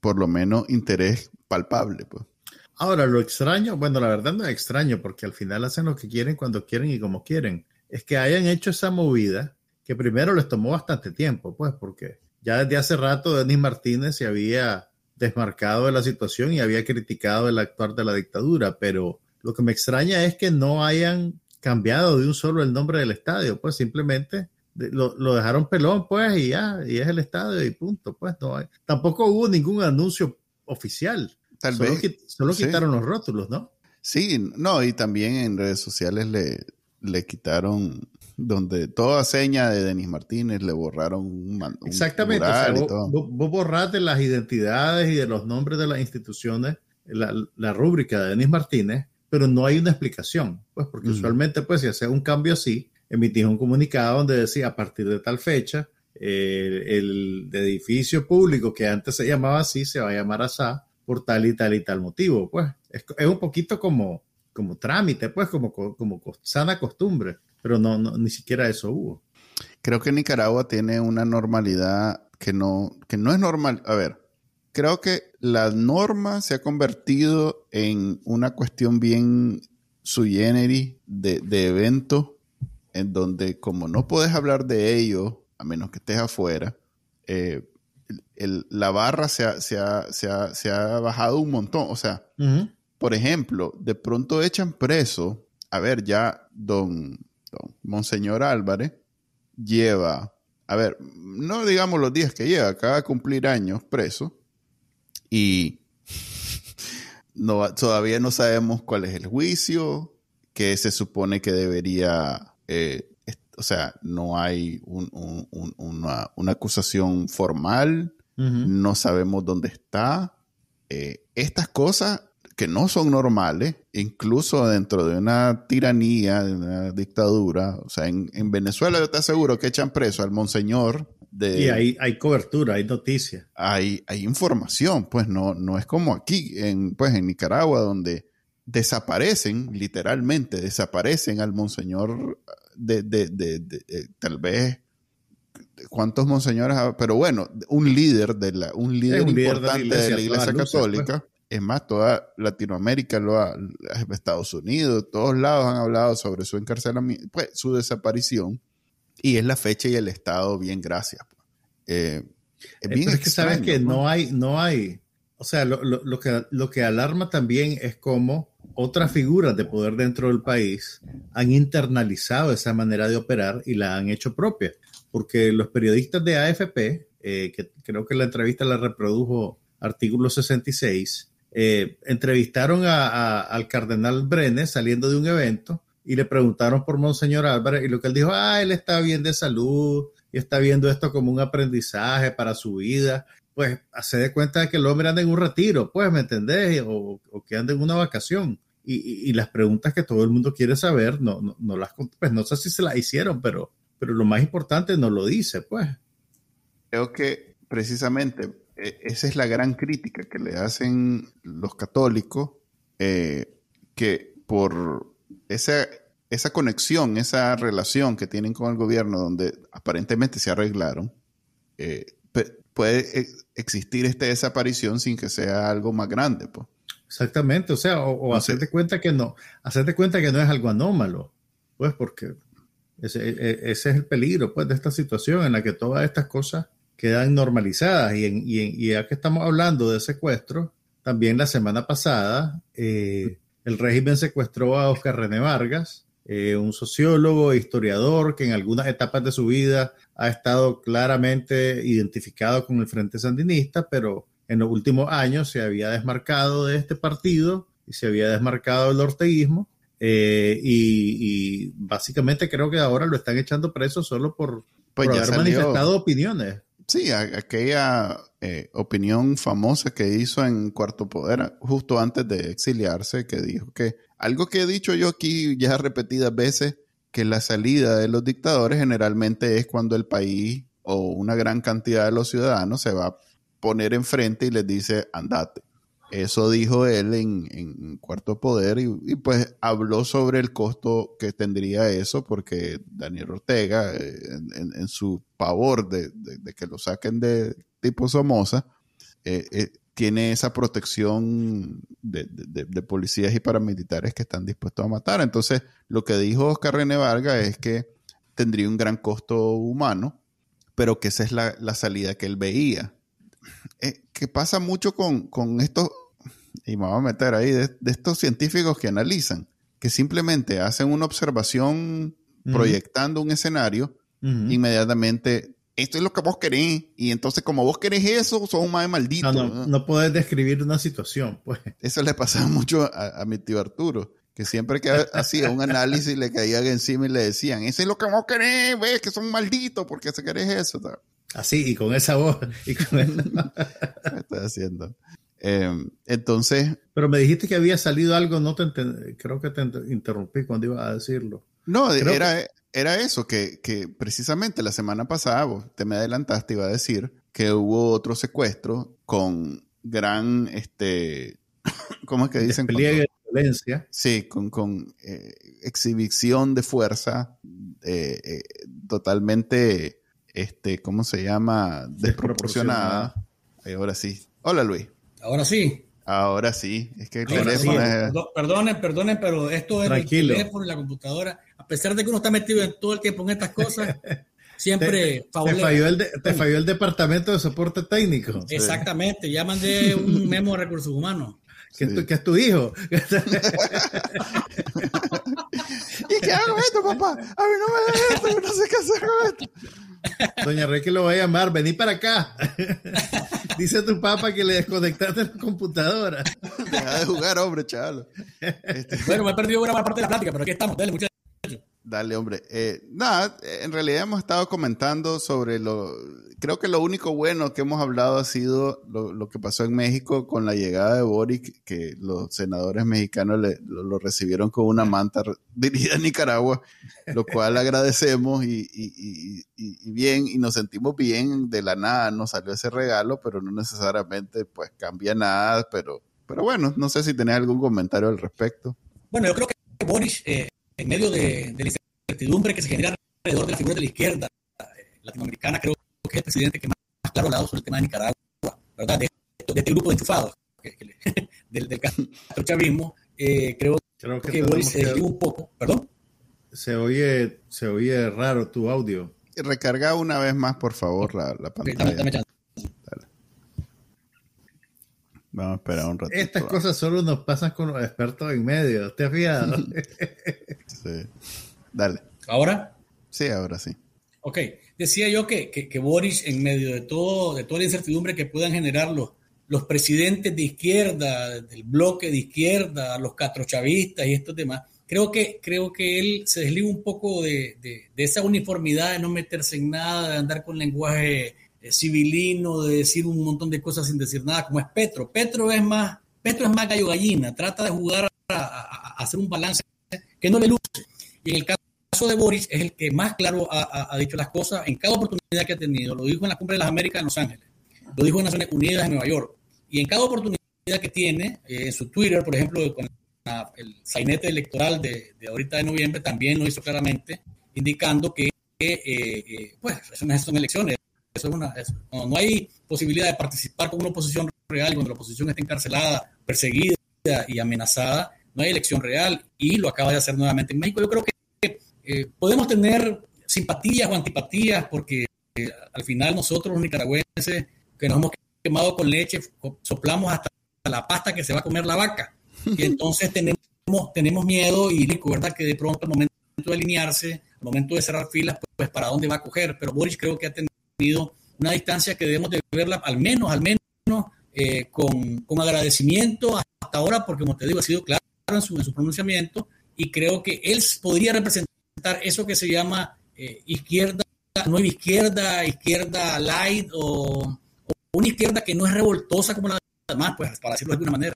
[SPEAKER 1] por lo menos, interés palpable. Pues.
[SPEAKER 2] Ahora, lo extraño, bueno, la verdad no es extraño, porque al final hacen lo que quieren cuando quieren y como quieren. Es que hayan hecho esa movida, que primero les tomó bastante tiempo, pues, porque ya desde hace rato Denis Martínez se había desmarcado de la situación y había criticado el actuar de la dictadura, pero lo que me extraña es que no hayan cambiado de un solo el nombre del estadio, pues simplemente lo, dejaron pelón, pues, y ya, y es el estadio y punto, pues, no hay. Tampoco hubo ningún anuncio oficial.
[SPEAKER 1] Tal
[SPEAKER 2] solo
[SPEAKER 1] vez.
[SPEAKER 2] solo quitaron los rótulos, ¿no?
[SPEAKER 1] Sí, no, y también en redes sociales le, le quitaron donde toda seña de Denis Martínez le borraron un, un
[SPEAKER 2] Exactamente, vos, borraste las identidades y de los nombres de las instituciones, la, la, rúbrica de Denis Martínez, pero no hay una explicación, pues porque usualmente pues si hace un cambio así, emitís un comunicado donde decía a partir de tal fecha, eh, el, edificio público que antes se llamaba así se va a llamar ASA por tal y tal y tal motivo, pues es, es un poquito como, como trámite, pues como, como sana costumbre pero no, no, ni siquiera eso hubo.
[SPEAKER 1] Creo que Nicaragua tiene una normalidad que no, que no es normal. A ver, creo que la norma se ha convertido en una cuestión bien sui generis de, de evento en donde como no puedes hablar de ello, a menos que estés afuera, eh, el, la barra se ha, se, ha, se, ha, se ha, bajado un montón. O sea, por ejemplo, de pronto echan preso, a ver, ya don, Monseñor Álvarez, lleva, a ver, no digamos los días que lleva, acaba de cumplir años preso y no, todavía no sabemos cuál es el juicio, que se supone que debería, eh, o sea, no hay una, acusación formal, no sabemos dónde está. Eh, estas cosas que no son normales, incluso dentro de una tiranía, de una dictadura. O sea, en, Venezuela yo te aseguro que echan preso al monseñor. De,
[SPEAKER 2] y hay, hay cobertura, hay noticias.
[SPEAKER 1] Hay, hay información, pues no, no es como aquí, en, pues en Nicaragua, donde desaparecen, literalmente, desaparecen al monseñor de, de, de, tal vez cuántos monseñores, pero bueno, un líder de la, un líder, importante de la iglesia, pues. católica, es más, toda Latinoamérica, lo ha, Estados Unidos, todos lados han hablado sobre su encarcelamiento, pues su desaparición. Y es la fecha y el estado, bien, gracias. Eh,
[SPEAKER 2] es bien es que sabes que no hay, no hay, o sea, lo, lo, que, lo que alarma también es cómo otras figuras de poder dentro del país han internalizado esa manera de operar y la han hecho propia. Porque los periodistas de AFP, eh, que creo que la entrevista la reprodujo artículo 66, eh, entrevistaron a, al cardenal Brenes saliendo de un evento y le preguntaron por Monseñor Álvarez y lo que él dijo, ah, él está bien de salud y está viendo esto como un aprendizaje para su vida. Pues hace de cuenta que el hombre anda en un retiro, pues, ¿me entendés? O, que anda en una vacación. Y, las preguntas que todo el mundo quiere saber, no, no, no, las, pues no sé si se las hicieron, pero, pero lo más importante no lo dice, pues.
[SPEAKER 1] Creo que precisamente e, esa es la gran crítica que le hacen los católicos, eh, que por esa, esa conexión, esa relación que tienen con el gobierno, donde aparentemente se arreglaron, eh, puede e, existir esta desaparición sin que sea algo más grande. Pues.
[SPEAKER 2] Exactamente, o sea, o, hacerte cuenta que no, hacerte cuenta que no es algo anómalo, pues porque ese, e, ese, es el peligro pues de esta situación en la que todas estas cosas quedan normalizadas. Y, en, y, ya que estamos hablando de secuestro, también la semana pasada eh, el régimen secuestró a Oscar René Vargas, eh, un sociólogo e historiador que en algunas etapas de su vida ha estado claramente identificado con el Frente Sandinista, pero en los últimos años se había desmarcado de este partido y se había desmarcado del orteguismo. Eh, y, básicamente creo que ahora lo están echando preso solo por,
[SPEAKER 1] pues
[SPEAKER 2] por haber manifestado opiniones.
[SPEAKER 1] Sí, aquella eh, opinión famosa que hizo en Cuarto Poder justo antes de exiliarse, que dijo que algo que he dicho yo aquí ya repetidas veces, que la salida de los dictadores generalmente es cuando el país o una gran cantidad de los ciudadanos se va a poner enfrente y les dice andate. Eso dijo él en, Cuarto Poder y, pues habló sobre el costo que tendría eso porque Daniel Ortega, eh, en, su pavor de, de, que lo saquen de tipo Somoza, eh, eh, tiene esa protección de, de, de, policías y paramilitares que están dispuestos a matar. Entonces, lo que dijo Oscar René Vargas es que tendría un gran costo humano, pero que esa es la, la salida que él veía. Eh, que pasa mucho con, con estos, y me voy a meter ahí, de, de, estos científicos que analizan, que simplemente hacen una observación uh -huh. proyectando un escenario, uh -huh. inmediatamente esto es lo que vos querés. Y entonces, como vos querés eso, sos un más maldito.
[SPEAKER 2] No, no, no podés describir una situación, pues.
[SPEAKER 1] Eso le pasaba mucho a, a mi tío Arturo, que siempre que hacía un análisis le caían encima y le decían, eso es lo que vos querés, ves que son malditos, porque se querés eso.
[SPEAKER 2] Así, y con esa voz. Y con
[SPEAKER 1] esa... Estoy haciendo. Eh, entonces.
[SPEAKER 2] Pero me dijiste que había salido algo, no te creo que te interrumpí cuando iba a decirlo.
[SPEAKER 1] No, creo era, que... era eso, que, que, precisamente la semana pasada vos te me adelantaste, iba a decir que hubo otro secuestro con gran, este, ¿cómo es que dicen?
[SPEAKER 2] Despliegue de violencia.
[SPEAKER 1] Sí, con, con eh, exhibición de fuerza eh, eh, totalmente, este, ¿cómo se llama? Desproporcionada. Ahora sí. Hola, Luis.
[SPEAKER 3] Ahora sí.
[SPEAKER 1] Ahora sí, es que el teléfono
[SPEAKER 3] sí.
[SPEAKER 1] es...
[SPEAKER 3] Perdonen, perdonen, pero esto es
[SPEAKER 2] Tranquilo.
[SPEAKER 3] el teléfono y la computadora. A pesar de que uno está metido en todo el tiempo en estas cosas, siempre
[SPEAKER 2] te, te, falló el de, te, falló el departamento de soporte técnico.
[SPEAKER 3] Exactamente, ya mandé un memo de recursos humanos.
[SPEAKER 2] ¿Qué, sí. ¿Qué, es tu hijo?
[SPEAKER 1] ¿Y qué hago esto, papá? A mí no me da esto, no sé qué hacer con esto.
[SPEAKER 2] Doña Reque lo va a llamar, vení para acá. Dice tu papá que le desconectaste la computadora.
[SPEAKER 1] Deja de jugar, hombre, chaval.
[SPEAKER 3] Este... Bueno, me he perdido buena parte de la plática, pero aquí estamos. Dale, muchachos.
[SPEAKER 1] Dale, hombre. Eh, nada, en realidad hemos estado comentando sobre lo... Creo que lo único bueno que hemos hablado ha sido lo, que pasó en México con la llegada de Boric, que los senadores mexicanos lo, recibieron con una manta dirigida a Nicaragua, lo cual agradecemos y, y, y, y, bien, y nos sentimos bien, de la nada nos salió ese regalo, pero no necesariamente pues cambia nada, pero, pero bueno, no sé si tenés algún comentario al respecto.
[SPEAKER 3] Bueno, yo creo que Boric... Eh en medio de, de, la incertidumbre que se genera alrededor de la figura de la izquierda latinoamericana, creo que es el presidente que más, más claro ha hablado sobre el tema de Nicaragua, ¿verdad? De, de este grupo de enchufados que, que, del, del chavismo, eh, creo, creo, que, que Boris se que... un poco, perdón.
[SPEAKER 2] Se oye, se oye raro tu audio.
[SPEAKER 1] Recarga una vez más, por favor, la, la pantalla. Okay, dame, dame Vamos a esperar un ratito.
[SPEAKER 2] Estas cosas solo nos pasan con los expertos en medio. ¿Te has fijado?
[SPEAKER 1] sí. Dale.
[SPEAKER 3] ¿Ahora?
[SPEAKER 1] Sí, ahora sí.
[SPEAKER 3] Ok. Decía yo que, que, que, Boris, en medio de todo, de toda la incertidumbre que puedan generar los, los presidentes de izquierda, del bloque de izquierda, los catrochavistas y estos demás, creo que, creo que él se desliga un poco de, de, de esa uniformidad, de no meterse en nada, de andar con lenguaje eh, civilino, de decir un montón de cosas sin decir nada, como es Petro. Petro es más, Petro es más gallo gallina, trata de jugar a, a, a hacer un balance que no le luce. Y en el caso de Boris es el que más claro ha, dicho las cosas en cada oportunidad que ha tenido. Lo dijo en la Cumbre de las Américas en Los Ángeles, lo dijo en Naciones Unidas en Nueva York. Y en cada oportunidad que tiene, eh, en su Twitter, por ejemplo, con el sainete electoral de, ahorita de noviembre, también lo hizo claramente, indicando que eh, eh, pues, son elecciones eso es una, eso. No, no, hay posibilidad de participar con una oposición real cuando la oposición está encarcelada, perseguida y amenazada. No hay elección real y lo acaba de hacer nuevamente en México. Yo creo que eh, podemos tener simpatías o antipatías porque eh, al final nosotros los nicaragüenses que nos hemos quemado con leche soplamos hasta la pasta que se va a comer la vaca y entonces tenemos, tenemos miedo y verdad que de pronto al momento de alinearse, al momento de cerrar filas, pues, pues para dónde va a coger. Pero Boris creo que ha tenido tenido una distancia que debemos de verla al menos, al menos eh, con, con, agradecimiento hasta ahora, porque como te digo, ha sido claro en su, en su pronunciamiento y creo que él podría representar eso que se llama eh, izquierda, nueva izquierda, izquierda light o, o, una izquierda que no es revoltosa como la demás, pues para decirlo de alguna manera.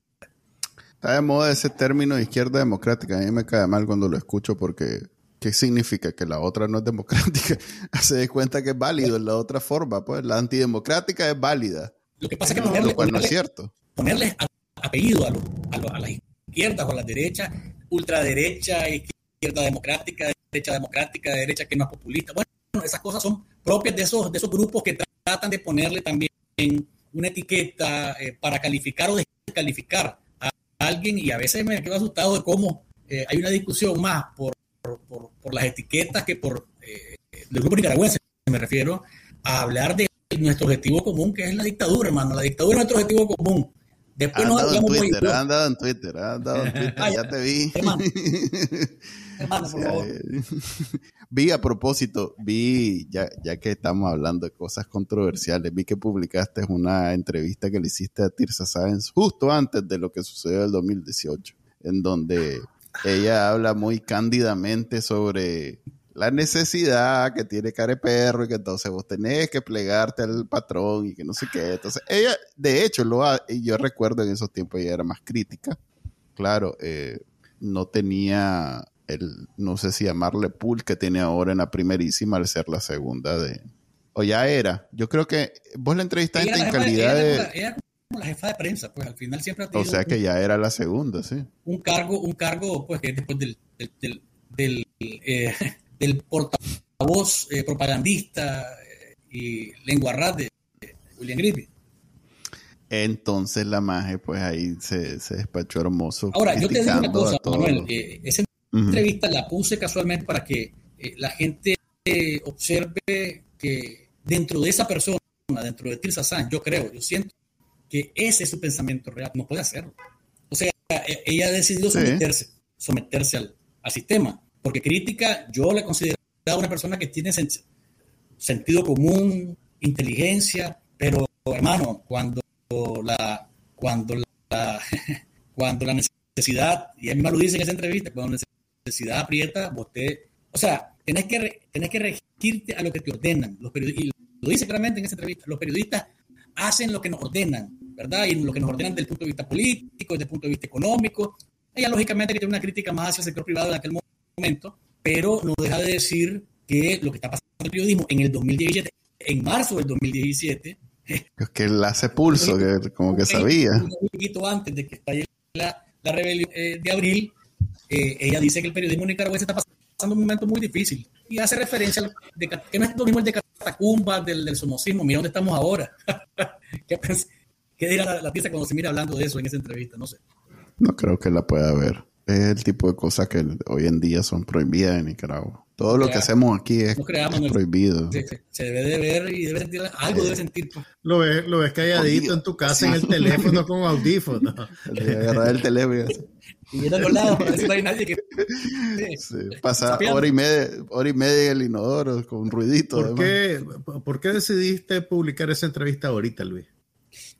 [SPEAKER 1] Está de moda ese término de izquierda democrática. A mí me cae mal cuando lo escucho porque ¿Qué significa? Que la otra no es democrática. Se da cuenta que es válido en la otra forma, pues la antidemocrática es válida.
[SPEAKER 3] Lo que pasa es que
[SPEAKER 1] ponerle, lo cual no es cierto.
[SPEAKER 3] Ponerle apellido a, a, las izquierdas o a las derechas, ultraderecha, izquierda democrática, derecha democrática, derecha que no es populista. Bueno, esas cosas son propias de esos, de esos grupos que tratan de ponerle también una etiqueta eh, para calificar o descalificar a alguien y a veces me quedo asustado de cómo eh, hay una discusión más por, por, por las etiquetas que por eh, del grupo nicaragüense, me refiero, a hablar de nuestro objetivo común, que es la dictadura, hermano. La dictadura es nuestro objetivo común.
[SPEAKER 1] Después nos andado en Twitter, ha andado en Twitter, ha andado en Twitter, ah, ya te vi. Por favor. Vi a propósito, vi, ya, ya que estamos hablando de cosas controversiales, vi que publicaste una entrevista que le hiciste a Tirsa Sáenz justo antes de lo que sucedió en el 2018, en donde ella habla muy cándidamente sobre la necesidad que tiene care perro y que entonces vos tenés que plegarte al patrón y que no sé qué. Entonces, ella, de hecho, lo ha, y yo recuerdo en esos tiempos ella era más crítica. Claro, eh, no tenía el, no sé si llamarle pool que tiene ahora en la primerísima al ser la segunda de... O ya era. Yo creo que vos la entrevistaste en calidad de...
[SPEAKER 3] Como la jefa de prensa, pues al final siempre ha
[SPEAKER 1] tenido O sea que ya era la segunda, sí.
[SPEAKER 3] Un cargo, un cargo, pues que después del, del, del, eh, del portavoz eh, propagandista eh, y lengua de, William Griffith.
[SPEAKER 1] Entonces la magia, pues ahí se, se, despachó hermoso.
[SPEAKER 3] Ahora, yo te digo una cosa, Manuel. Eh, esa entrevista la puse casualmente para que la gente observe que dentro de esa persona, dentro de Tirsa San, yo creo, yo siento que ese es su pensamiento real. No puede hacerlo. O sea, e, ella ha decidido someterse, someterse al, al sistema. Porque crítica, yo la considero una persona que tiene sentido común, inteligencia, pero hermano, cuando la, cuando la, cuando la necesidad, y mí me lo dice en esa entrevista, cuando la necesidad aprieta, usted, o sea, tenés que, tenés que regirte a lo que te ordenan. Los y lo dice claramente en esa entrevista, los periodistas hacen lo que nos ordenan, ¿verdad? Y lo que nos ordenan desde el punto de vista político, desde el punto de vista económico. Ella, lógicamente, que tiene una crítica más hacia el sector privado en aquel momento momento, pero no deja de decir que lo que está pasando en el periodismo en el 2017, en marzo del 2017,
[SPEAKER 1] es que él hace pulso, que como que sabía. Un
[SPEAKER 3] poquito antes de que estalle la, la rebelión eh, de abril, eh, ella dice que el periodismo nicaragüense está pasando un momento muy difícil y hace referencia a de, que no es lo mismo el de catacumbas, del, del somocismo, mira dónde estamos ahora. ¿Qué, ¿Qué, dirá la, la pieza cuando se mira hablando de eso en esa entrevista? No sé.
[SPEAKER 1] No creo que la pueda ver es el tipo de cosas que hoy en día son prohibidas en Nicaragua. Todo lo que hacemos aquí es, prohibido.
[SPEAKER 3] Se, debe de ver y debe sentir algo, debe sentir. Pues.
[SPEAKER 2] Lo ves, lo ves calladito en tu casa en el teléfono con audífono.
[SPEAKER 1] agarrar el teléfono.
[SPEAKER 3] Y ir a los lados para no hay nadie que.
[SPEAKER 1] pasa hora y, media, hora y media en el inodoro con un ruidito.
[SPEAKER 2] ¿Por qué, ¿Por qué decidiste publicar esa entrevista ahorita, Luis?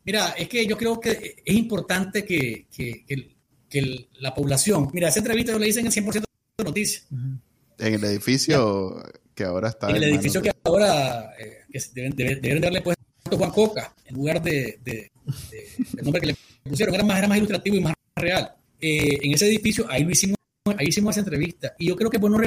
[SPEAKER 3] Mira, es que yo creo que es importante que, que, que que la población. Mira, esa entrevista yo le dicen el 100% de noticias.
[SPEAKER 1] En el edificio que ahora está.
[SPEAKER 3] En el edificio que ahora eh, que deben, darle puesto Juan Coca en lugar de, de, del nombre que le pusieron. Era más, era más ilustrativo y más real. Eh, en ese edificio, ahí lo hicimos, ahí hicimos esa entrevista. Y yo creo que es bueno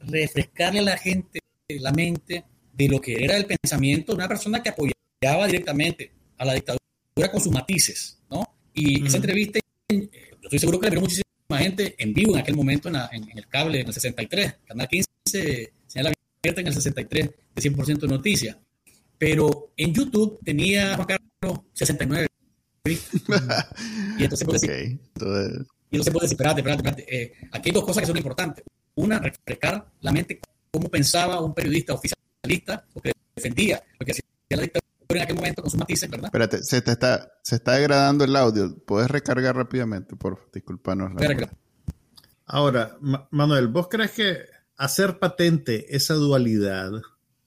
[SPEAKER 3] refrescarle a la gente la mente de lo que era el pensamiento de una persona que apoyaba directamente a la dictadura con sus matices, ¿no? Y esa entrevista estoy seguro que le vieron muchísima gente en vivo en aquel momento en, el cable, en el 63. Canal 15 señala abierta en el 63 de 100% noticias. Pero en YouTube tenía Juan Carlos 69. y entonces puede decir, y entonces puede decir, espérate, espérate, espérate. Eh, aquí hay dos cosas que son importantes. Una, refrescar la mente cómo pensaba un periodista oficialista o que defendía lo que hacía la dictadura en aquel momento con sus matices, ¿verdad?
[SPEAKER 1] Espérate, se te está, se está degradando el audio. ¿Puedes recargar rápidamente? Por disculpanos.
[SPEAKER 2] Ahora, Manuel, ¿vos crees que hacer patente esa dualidad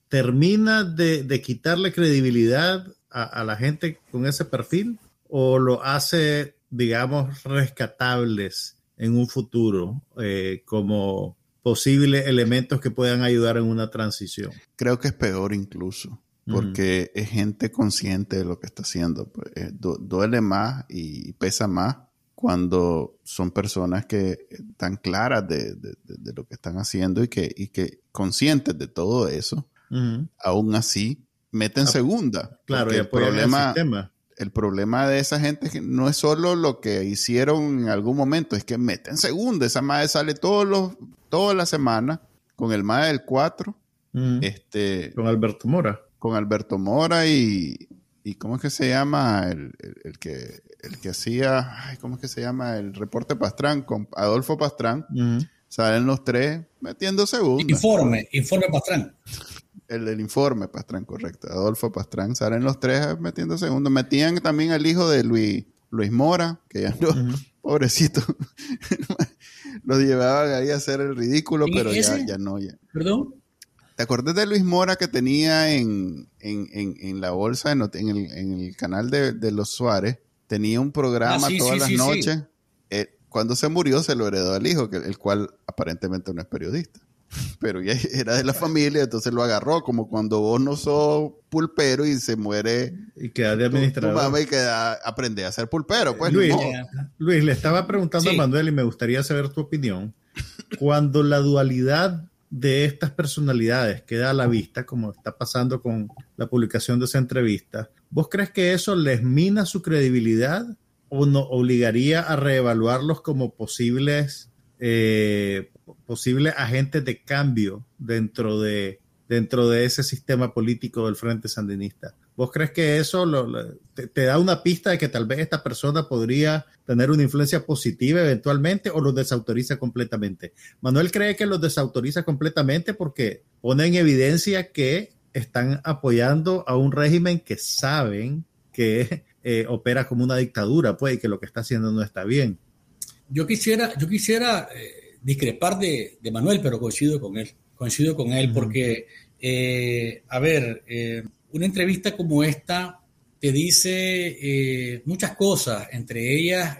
[SPEAKER 2] termina de, quitarle credibilidad a, la gente con ese perfil o lo hace, digamos, rescatables en un futuro eh, como posibles elementos que puedan ayudar en una transición?
[SPEAKER 1] Creo que es peor incluso porque es gente consciente de lo que está haciendo. Eh, duele más y pesa más cuando son personas que están claras de, lo que están haciendo y que, y que conscientes de todo eso, aún así meten ah, segunda.
[SPEAKER 2] Claro, y el problema,
[SPEAKER 1] el problema de esa gente es que no es solo lo que hicieron en algún momento, es que meten segunda. Esa madre sale todos los, toda la semana con el MAE del 4. este,
[SPEAKER 2] con Alberto Mora.
[SPEAKER 1] Con Alberto Mora y, y ¿cómo es que se llama? El, el, que, el que hacía, ay, ¿cómo es que se llama? El reporte Pastrán con Adolfo Pastrán. Salen los tres metiendo segunda.
[SPEAKER 3] Informe, informe Pastrán.
[SPEAKER 1] El del informe, Pastrán, correcto. Adolfo Pastrán, salen los tres metiendo segundo. Metían también al hijo de Luis, Luis Mora, que ya no, pobrecito. Los llevaban ahí a hacer el ridículo, pero ya, ya no. Ya.
[SPEAKER 3] ¿Perdón?
[SPEAKER 1] ¿Te acuerdas de Luis Mora que tenía en, la bolsa, en, el, canal de, los Suárez? Tenía un programa ah, todas las noches. Eh, cuando se murió se lo heredó al hijo, que, el cual aparentemente no es periodista pero ya era de la familia, entonces lo agarró, como cuando vos no sos pulpero y se muere.
[SPEAKER 2] Y queda de administrador.
[SPEAKER 1] y queda, aprende a ser pulpero, pues.
[SPEAKER 2] Luis, Luis, le estaba preguntando a Manuel y me gustaría saber tu opinión. Cuando la dualidad de estas personalidades queda a la vista, como está pasando con la publicación de esa entrevista, ¿vos crees que eso les mina su credibilidad o no obligaría a reevaluarlos como posibles eh, posibles agentes de cambio dentro de, dentro de ese sistema político del Frente Sandinista. ¿Vos crees que eso te, da una pista de que tal vez esta persona podría tener una influencia positiva eventualmente o los desautoriza completamente? Manuel cree que los desautoriza completamente porque pone en evidencia que están apoyando a un régimen que saben que eh, opera como una dictadura, pues, y que lo que está haciendo no está bien.
[SPEAKER 3] Yo quisiera, yo quisiera eh, discrepar de, Manuel, pero coincido con él. Coincido con él porque, eh, a ver, eh, una entrevista como esta te dice eh, muchas cosas, entre ellas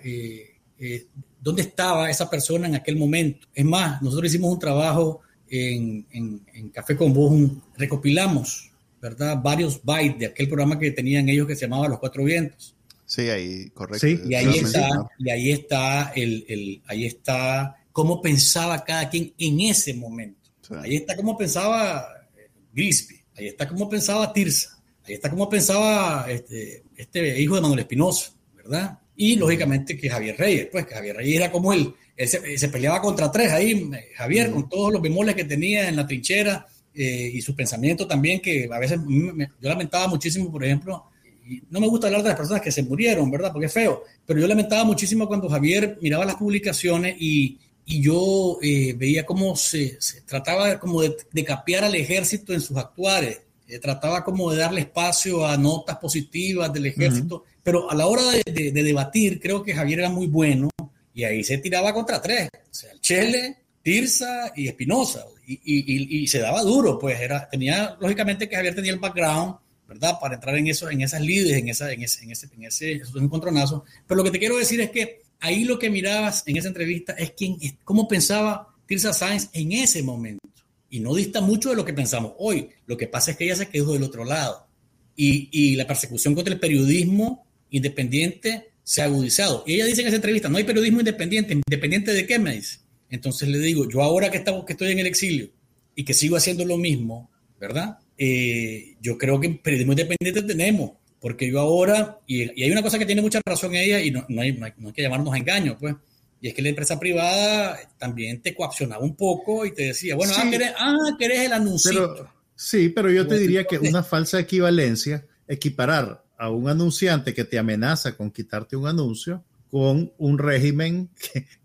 [SPEAKER 3] dónde estaba esa persona en aquel momento. Es más, nosotros hicimos un trabajo en, Café con Voz, recopilamos, ¿verdad? Varios bytes de aquel programa que tenían ellos que se llamaba Los Cuatro Vientos.
[SPEAKER 1] Sí, ahí, correcto.
[SPEAKER 3] y ahí está, y ahí está el, el, ahí está cómo pensaba cada quien en ese momento. Ahí está cómo pensaba eh, Grisby, ahí está cómo pensaba Tirsa, ahí está cómo pensaba este, este hijo de Manuel Espinosa, ¿verdad? Y lógicamente que Javier Reyes, pues que Javier Reyes era como él, él se, peleaba contra tres ahí, Javier, con todos los bemoles que tenía en la trinchera eh, y su pensamiento también, que a veces yo lamentaba muchísimo, por ejemplo, y no me gusta hablar de las personas que se murieron, ¿verdad? Porque es feo, pero yo lamentaba muchísimo cuando Javier miraba las publicaciones y, y yo eh, veía cómo se, trataba como de, capear al ejército en sus actuares, eh, trataba como de darle espacio a notas positivas del ejército, pero a la hora de, debatir creo que Javier era muy bueno y ahí se tiraba contra tres, o sea, Chele, Tirsa y Espinosa, y, y, se daba duro, pues era, tenía, lógicamente que Javier tenía el background, ¿verdad? Para entrar en, eso, en esas lides, en, esa, en, ese, en, ese, en ese encontronazo, pero lo que te quiero decir es que ahí lo que mirabas en esa entrevista es quién, cómo pensaba Tirsa Sáenz en ese momento. Y no dista mucho de lo que pensamos hoy. Lo que pasa es que ella se quedó del otro lado. Y, la persecución contra el periodismo independiente se ha agudizado. Y ella dice en esa entrevista, no hay periodismo independiente. ¿Independiente de qué me dice? Entonces le digo, yo ahora que, estamos, que estoy en el exilio y que sigo haciendo lo mismo, ¿verdad? Eh, yo creo que periodismo independiente tenemos. Porque yo ahora, y, hay una cosa que tiene mucha razón ella, y no, no, hay, no, hay, que llamarnos a engaño, pues, y es que la empresa privada también te coaccionaba un poco y te decía, bueno, ah, querés, ah, el anuncio.
[SPEAKER 2] Sí, pero yo te diría que una falsa equivalencia, equiparar a un anunciante que te amenaza con quitarte un anuncio con un régimen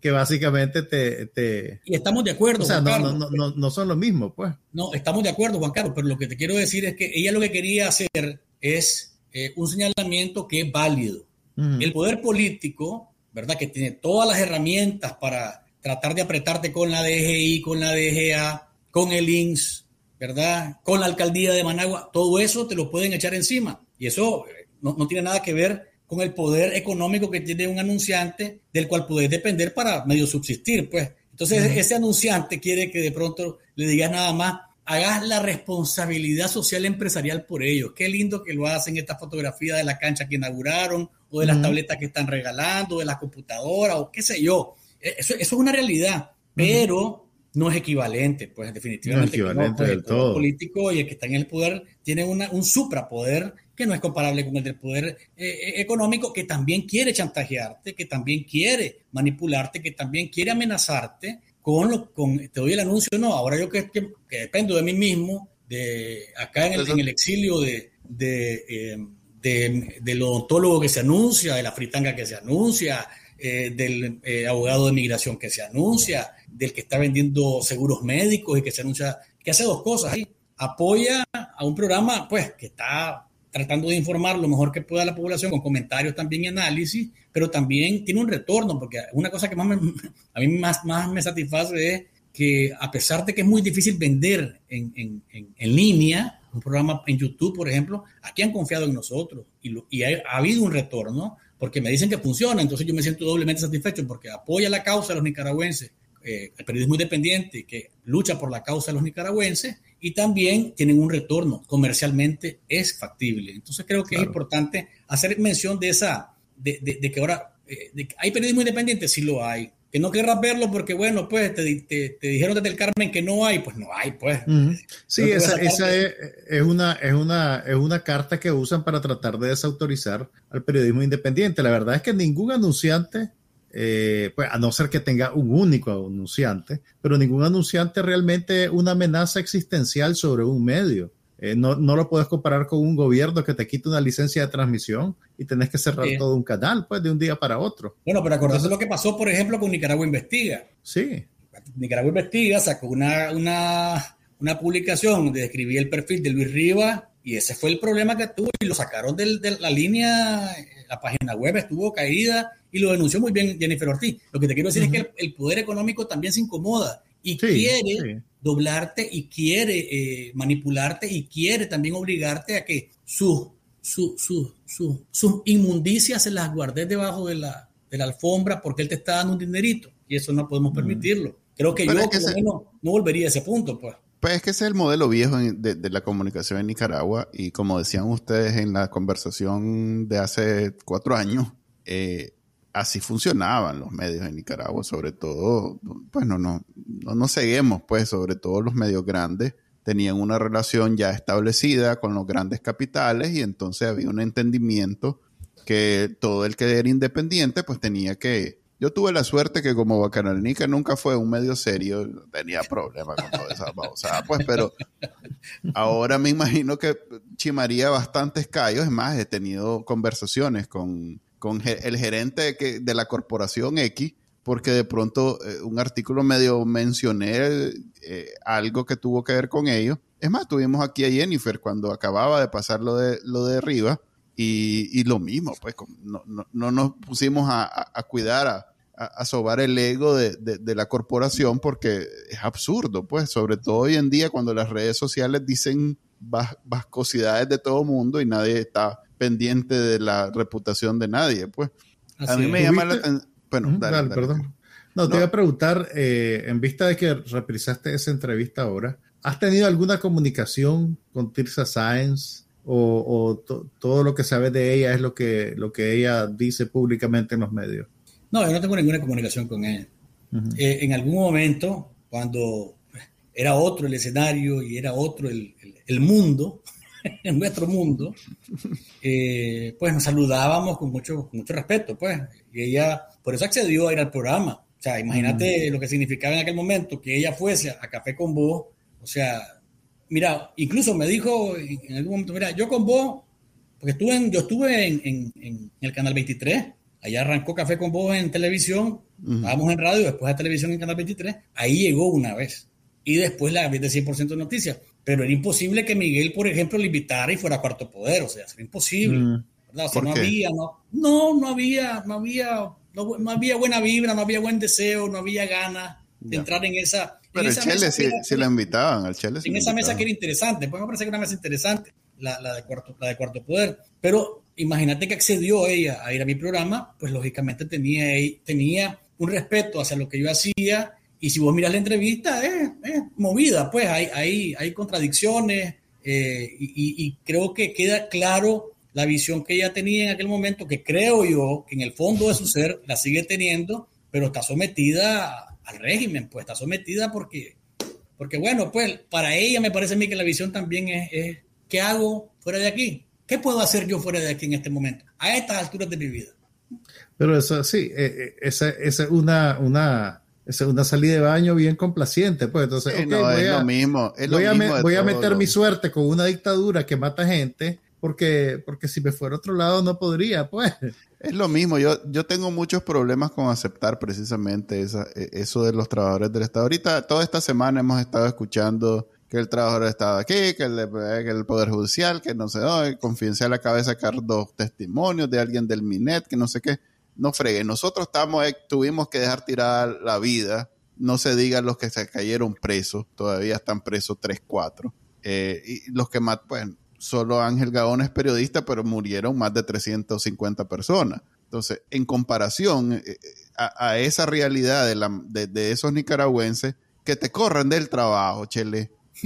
[SPEAKER 2] que, básicamente te, te,
[SPEAKER 3] Y estamos de acuerdo.
[SPEAKER 2] O sea, no, no, no, no, son lo mismo, pues.
[SPEAKER 3] No, estamos de acuerdo, Juan Carlos, pero lo que te quiero decir es que ella lo que quería hacer es eh, un señalamiento que es válido. El poder político, ¿verdad? Que tiene todas las herramientas para tratar de apretarte con la DGI, con la DGA, con el INS, ¿verdad? Con la alcaldía de Managua, todo eso te lo pueden echar encima. Y eso eh, no, tiene nada que ver con el poder económico que tiene un anunciante del cual puedes depender para medio subsistir, pues. Entonces, ese anunciante quiere que de pronto le digas nada más, hagas la responsabilidad social empresarial por ellos. Qué lindo que lo hacen esta fotografía de la cancha que inauguraron, o de las tabletas que están regalando, de las computadoras, o qué sé yo. E, eso, es una realidad, pero no es equivalente, pues definitivamente.
[SPEAKER 2] No es equivalente
[SPEAKER 3] pues,
[SPEAKER 2] del
[SPEAKER 3] el
[SPEAKER 2] todo.
[SPEAKER 3] político y el que está en el poder tiene una, un suprapoder que no es comparable con el del poder eh, económico, que también quiere chantajearte, que también quiere manipularte, que también quiere amenazarte con, lo, con te doy el anuncio, no, ahora yo que, que, que dependo de mí mismo, de acá en el, en el exilio de, de, eh, de, del odontólogo que se anuncia, de la fritanga que se anuncia, eh, del eh, abogado de migración que se anuncia, del que está vendiendo seguros médicos y que se anuncia, que hace dos cosas ahí. Apoya a un programa pues que está tratando de informar lo mejor que pueda a la población con comentarios también y análisis, pero también tiene un retorno, porque una cosa que más me, a mí más, más me satisface es que a pesar de que es muy difícil vender en, en, en, en línea, un programa en YouTube, por ejemplo, aquí han confiado en nosotros y, lo, y ha, ha, habido un retorno porque me dicen que funciona, entonces yo me siento doblemente satisfecho porque apoya la causa de los nicaragüenses, eh, el periodismo independiente que lucha por la causa de los nicaragüenses y también tienen un retorno, comercialmente es factible. Entonces creo que claro. es importante hacer mención de esa, de, de, de que ahora, eh, de, ¿hay periodismo independiente? Sí lo hay, que no querrás verlo porque, bueno, pues te, te, te, dijeron desde el Carmen que no hay, pues no hay, pues.
[SPEAKER 2] Uh -huh. Sí, no esa, esa es, es, una, es, una, es una carta que usan para tratar de desautorizar al periodismo independiente. La verdad es que ningún anunciante, eh, pues a no ser que tenga un único anunciante, pero ningún anunciante realmente una amenaza existencial sobre un medio. Eh, no, no, lo puedes comparar con un gobierno que te quita una licencia de transmisión y tenés que cerrar sí. todo un canal, pues, de un día para otro.
[SPEAKER 3] Bueno, pero acordate lo que pasó, por ejemplo, con Nicaragua Investiga.
[SPEAKER 2] Sí.
[SPEAKER 3] Nicaragua Investiga sacó una, una, una publicación donde describía el perfil de Luis Rivas y ese fue el problema que tuvo y lo sacaron de, de la línea, la página web estuvo caída y lo denunció muy bien Jennifer Ortiz. Lo que te quiero decir uh -huh. es que el, el, poder económico también se incomoda y sí, quiere sí. doblarte y quiere eh, manipularte y quiere también obligarte a que sus su, su, su, su inmundicias se las guardes debajo de la, de la alfombra porque él te está dando un dinerito y eso no podemos permitirlo. Creo que Pero yo, es que por lo menos, no volvería a ese punto, pues.
[SPEAKER 1] Pues es que ese es el modelo viejo de, de, la comunicación en Nicaragua y como decían ustedes en la conversación de hace cuatro años, eh, así funcionaban los medios en Nicaragua, sobre todo, pues no, no, no seguimos, pues sobre todo los medios grandes tenían una relación ya establecida con los grandes capitales y entonces había un entendimiento que todo el que era independiente pues tenía que... Yo tuve la suerte que como Bacanalnica nunca fue un medio serio, tenía problemas con toda esa babosada, pues, pero ahora me imagino que chimaría bastantes callos, es más, he tenido conversaciones con, con el gerente de, que, de la corporación X, porque de pronto eh, un artículo medio mencioné eh, algo que tuvo que ver con ello. Es más, tuvimos aquí a Jennifer cuando acababa de pasar lo de, lo de arriba y, y lo mismo, pues no, no, no nos pusimos a, a, cuidar, a, a, sobar el ego de, de, de, la corporación porque es absurdo, pues sobre todo hoy en día cuando las redes sociales dicen vas, vascosidades de todo mundo y nadie está pendiente de la reputación de nadie, pues.
[SPEAKER 2] Así a mí me llama la atención bueno, dale, dale, dale, perdón. No, te iba a preguntar, eh, en vista de que reprisaste esa entrevista ahora, ¿has tenido alguna comunicación con Tirsa Sáenz o, o to, todo lo que sabes de ella es lo que, lo que ella dice públicamente en los medios?
[SPEAKER 3] No, yo no tengo ninguna comunicación con ella. Uh -huh. eh, en algún momento, cuando era otro el escenario y era otro el, el, el mundo, en nuestro mundo, eh, pues nos saludábamos con mucho, con mucho respeto, pues. Y ella, por eso accedió a ir al programa. O sea, imagínate lo que significaba en aquel momento que ella fuese a Café con vos. O sea, mira, incluso me dijo en algún momento, mira, yo con vos, porque estuve en, yo estuve en, en, en el Canal 23, allá arrancó Café con vos en televisión, mm. estábamos en radio, después a televisión en Canal 23, ahí llegó una vez. Y después la de 100% de noticias pero era imposible que Miguel, por ejemplo, le invitara y fuera a cuarto poder, o sea, era imposible. Mm. ¿verdad? O sea, no qué? había, no, no, no había, no había, no, no, había buena vibra, no había buen deseo, no había ganas de ya. entrar en esa.
[SPEAKER 1] Pero
[SPEAKER 3] en
[SPEAKER 1] esa Chele sí, sí lo invitaban, al Chele sí
[SPEAKER 3] En esa
[SPEAKER 1] invitaban.
[SPEAKER 3] mesa que era interesante, pues me parece que era una mesa interesante, la, la, de cuarto, la de cuarto poder. Pero imagínate que accedió ella a ir a mi programa, pues lógicamente tenía, tenía un respeto hacia lo que yo hacía y si vos miras la entrevista, es, es movida, pues hay, hay, hay contradicciones eh, y, y, creo que queda claro la visión que ella tenía en aquel momento, que creo yo que en el fondo de su ser la sigue teniendo, pero está sometida al régimen, pues está sometida porque, porque bueno, pues para ella me parece a mí que la visión también es, ¿qué hago fuera de aquí? ¿Qué puedo hacer yo fuera de aquí en este momento? A estas alturas de mi vida.
[SPEAKER 2] Pero eso sí, eh, eh, esa, es una, una, es una salida de baño bien complaciente, pues entonces,
[SPEAKER 1] no, voy, es a, lo mismo,
[SPEAKER 2] voy, a, voy a meter mi suerte con una dictadura que mata gente, porque, porque si me fuera a otro lado no podría, pues.
[SPEAKER 1] Es lo mismo, yo, yo tengo muchos problemas con aceptar precisamente esa, e, eso de los trabajadores del Estado. Ahorita, toda esta semana hemos estado escuchando que el trabajador Estado aquí, que el, que el Poder Judicial, que no sé, oh, confidencial acaba de sacar dos testimonios de alguien del MINET, que no sé qué no fregue. Nosotros estamos, eh, tuvimos que dejar tirar la vida. No se digan los que se cayeron presos, todavía están presos 3, 4. Eh, y los que más, pues, solo Ángel Gaón es periodista, pero murieron más de 350 personas. Entonces, en comparación eh, a, esa realidad de, la, de, esos nicaragüenses que te corren del trabajo, Chele,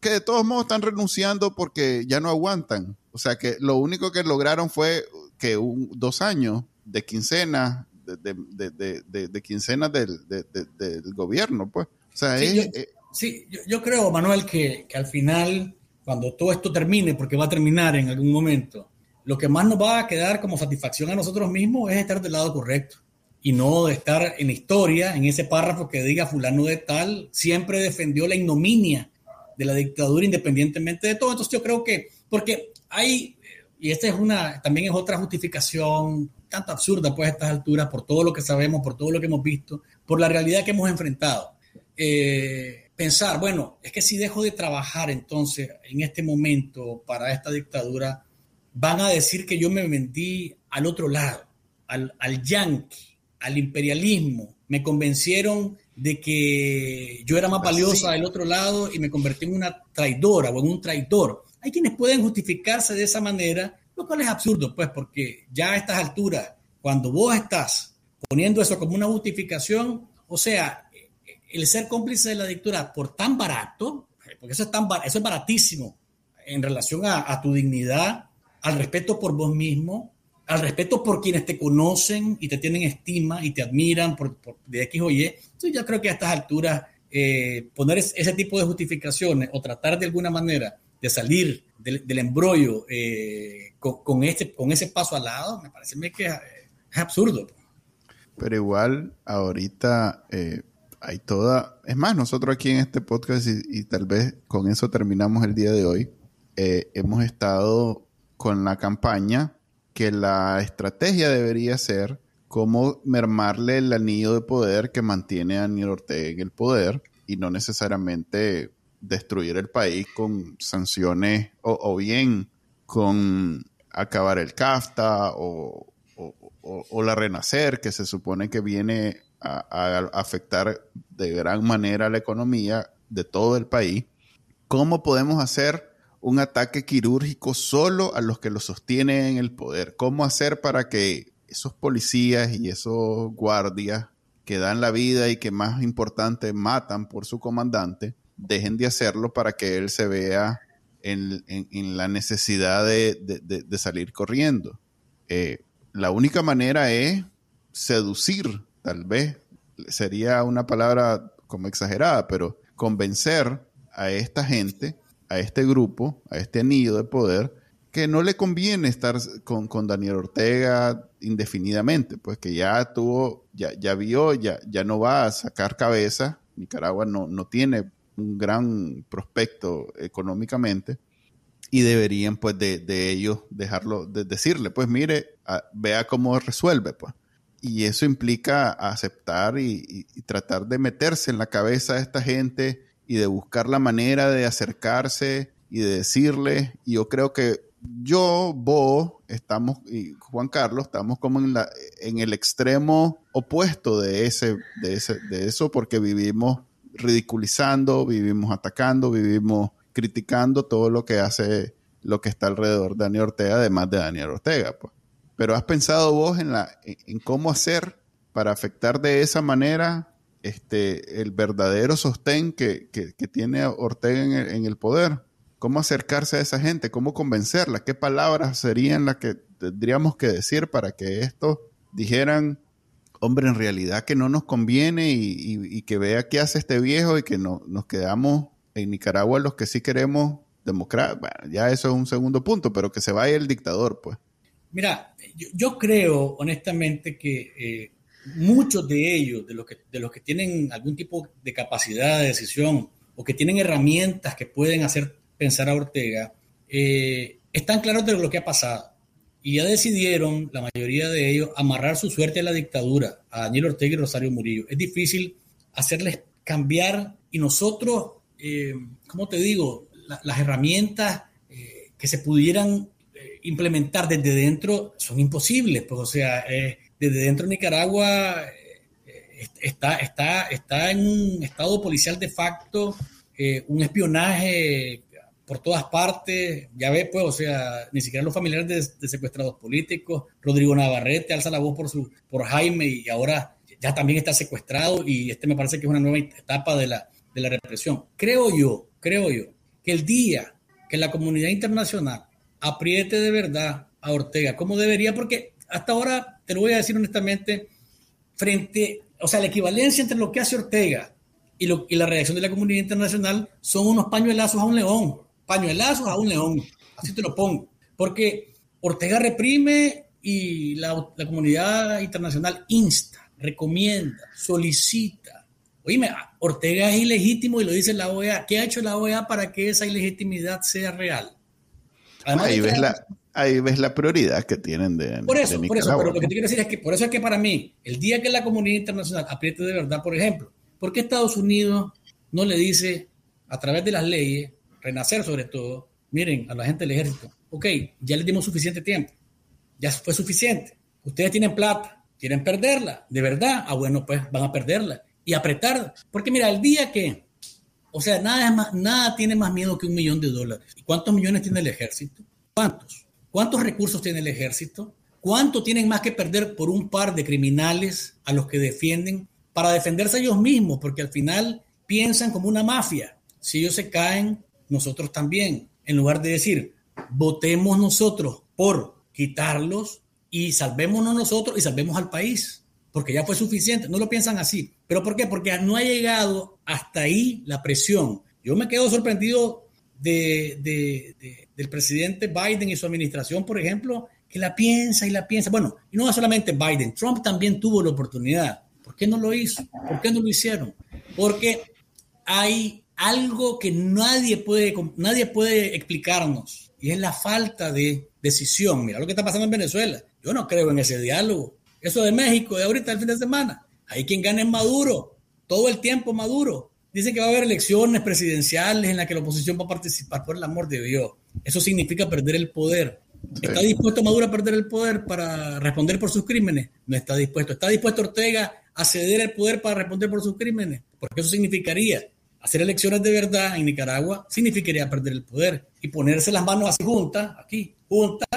[SPEAKER 1] que de todos modos están renunciando porque ya no aguantan. O sea que lo único que lograron fue que un, dos años de quincena, de, de, de, de quincenas del, del, gobierno, pues. O sea,
[SPEAKER 3] sí, yo, eh, sí, yo, creo, Manuel, que, que, al final, cuando todo esto termine, porque va a terminar en algún momento, lo que más nos va a quedar como satisfacción a nosotros mismos es estar del lado correcto y no de estar en historia, en ese párrafo que diga fulano de tal, siempre defendió la ignominia de la dictadura independientemente de todo. Entonces yo creo que, porque hay y esta es una, también es otra justificación tanto absurda pues a estas alturas por todo lo que sabemos, por todo lo que hemos visto, por la realidad que hemos enfrentado. Eh, pensar, bueno, es que si dejo de trabajar entonces en este momento para esta dictadura, van a decir que yo me vendí al otro lado, al, al yanqui, al imperialismo. Me convencieron de que yo era más pues valiosa del otro lado y me convertí en una traidora o en un traidor. Hay quienes pueden justificarse de esa manera, lo cual es absurdo, pues, porque ya a estas alturas, cuando vos estás poniendo eso como una justificación, o sea, el ser cómplice de la dictadura por tan barato, porque eso es, tan, eso es baratísimo en relación a, tu dignidad, al respeto por vos mismo, al respeto por quienes te conocen y te tienen estima y te admiran por, de X o Y. Entonces yo creo que a estas alturas eh, poner ese tipo de justificaciones o tratar de alguna manera de salir del, embrollo eh, con, este, con ese paso al lado, me parece que es, absurdo.
[SPEAKER 1] Pero igual, ahorita eh, hay toda... Es más, nosotros aquí en este podcast, y, tal vez con eso terminamos el día de hoy, eh, hemos estado con la campaña que la estrategia debería ser cómo mermarle el anillo de poder que mantiene a Daniel Ortega en el poder y no necesariamente destruir el país con sanciones o, bien con acabar el CAFTA o, la Renacer, que se supone que viene a, afectar de gran manera la economía de todo el país. ¿Cómo podemos hacer un ataque quirúrgico solo a los que lo sostienen en el poder? ¿Cómo hacer para que esos policías y esos guardias que dan la vida y que más importante matan por su comandante, dejen de hacerlo para que él se vea en, la necesidad de, salir corriendo. Eh, la única manera es seducir, tal vez sería una palabra como exagerada, pero convencer a esta gente, a este grupo, a este nido de poder, que no le conviene estar con, Daniel Ortega indefinidamente, pues que ya tuvo, ya, ya vio, ya, ya no va a sacar cabeza. Nicaragua no, no tiene un gran prospecto económicamente y deberían pues de, ellos dejarlo, de decirle, pues mire, vea cómo resuelve, pues. Y eso implica aceptar y, tratar de meterse en la cabeza de esta gente y de buscar la manera de acercarse y de decirle, y yo creo que yo, vos, estamos, y Juan Carlos, estamos como en, la, en el extremo opuesto de, ese, de, ese, de eso, porque vivimos ridiculizando, vivimos atacando, vivimos criticando todo lo que hace lo que está alrededor de Daniel Ortega, además de Daniel Ortega. Pues. Pero has pensado vos en, la, en cómo hacer para afectar de esa manera este, el verdadero sostén que, tiene Ortega en el, en el, poder. ¿Cómo acercarse a esa gente? ¿Cómo convencerla? ¿Qué palabras serían las que tendríamos que decir para que estos dijeran, hombre, en realidad que no nos conviene y, que vea qué hace este viejo y que no, nos quedamos en Nicaragua los que sí queremos democracia. Bueno, ya eso es un segundo punto, pero que se vaya el dictador, pues.
[SPEAKER 3] Mira, yo, creo honestamente que eh, muchos de ellos, de los, que, tienen algún tipo de capacidad de decisión o que tienen herramientas que pueden hacer pensar a Ortega, eh, están claros de lo que ha pasado. Y ya decidieron, la mayoría de ellos, amarrar su suerte a la dictadura, a Daniel Ortega y Rosario Murillo. Es difícil hacerles cambiar y nosotros, eh, ¿cómo te digo? las herramientas eh, que se pudieran eh, implementar desde dentro son imposibles. Pues, o sea, desde dentro de Nicaragua está, está, está en un estado policial de facto, un espionaje por todas partes, ya ve, pues, o sea, ni siquiera los familiares de, secuestrados políticos, Rodrigo Navarrete alza la voz por, su, por Jaime y ahora ya también está secuestrado y este me parece que es una nueva etapa de la, de la represión. Creo yo, creo yo, que el día que la comunidad internacional apriete de verdad a Ortega, como debería, porque hasta ahora, te lo voy a decir honestamente, frente, o sea, la equivalencia entre lo que hace Ortega y, lo, y la reacción de la comunidad internacional son unos pañuelazos a un león pañuelazos a un león, así te lo pongo, porque Ortega reprime y la, comunidad internacional insta, recomienda, solicita. Oíme, Ortega es ilegítimo y lo dice la OEA. ¿Qué ha hecho la OEA para que esa ilegitimidad sea real?
[SPEAKER 1] ahí, ves la, ahí ves la prioridad que tienen de.
[SPEAKER 3] Por eso, por eso, pero lo que te quiero decir es que por eso es que para mí, el día que la comunidad internacional apriete de verdad, por ejemplo, ¿por qué Estados Unidos no le dice a través de las leyes Renacer sobre todo, miren a la gente del ejército, ok, ya les dimos suficiente tiempo, ya fue suficiente, ustedes tienen plata, quieren perderla, de verdad, ah bueno, pues van a perderla y apretar, porque mira, el día que, o sea, nada, es más, nada tiene más miedo que un millón de dólares. ¿Y cuántos millones tiene el ejército? ¿Cuántos? ¿Cuántos recursos tiene el ejército? ¿Cuánto tienen más que perder por un par de criminales a los que defienden para defenderse ellos mismos? Porque al final piensan como una mafia. Si ellos se caen, nosotros también, en lugar de decir, votemos nosotros por quitarlos y salvémonos nosotros y salvemos al país, porque ya fue suficiente. No lo piensan así. ¿Pero por qué? Porque no ha llegado hasta ahí la presión. Yo me quedo sorprendido de, del presidente Biden y su administración, por ejemplo, que la piensa y la piensa. Bueno, y no solamente Biden, Trump también tuvo la oportunidad. ¿Por qué no lo hizo? ¿Por qué no lo hicieron? Porque hay algo que nadie puede, nadie puede explicarnos y es la falta de decisión. Mira lo que está pasando en Venezuela. Yo no creo en ese diálogo. Eso de México, de ahorita el fin de semana. Hay quien gane es Maduro, todo el tiempo Maduro. Dicen que va a haber elecciones presidenciales en las que la oposición va a participar, por el amor de Dios. Eso significa perder el poder. ¿Está dispuesto Maduro a perder el poder para responder por sus crímenes? No está dispuesto. ¿Está dispuesto Ortega a ceder el poder para responder por sus crímenes? Porque eso significaría hacer elecciones de verdad en Nicaragua significaría perder el poder y ponerse las manos así juntas, aquí, juntas,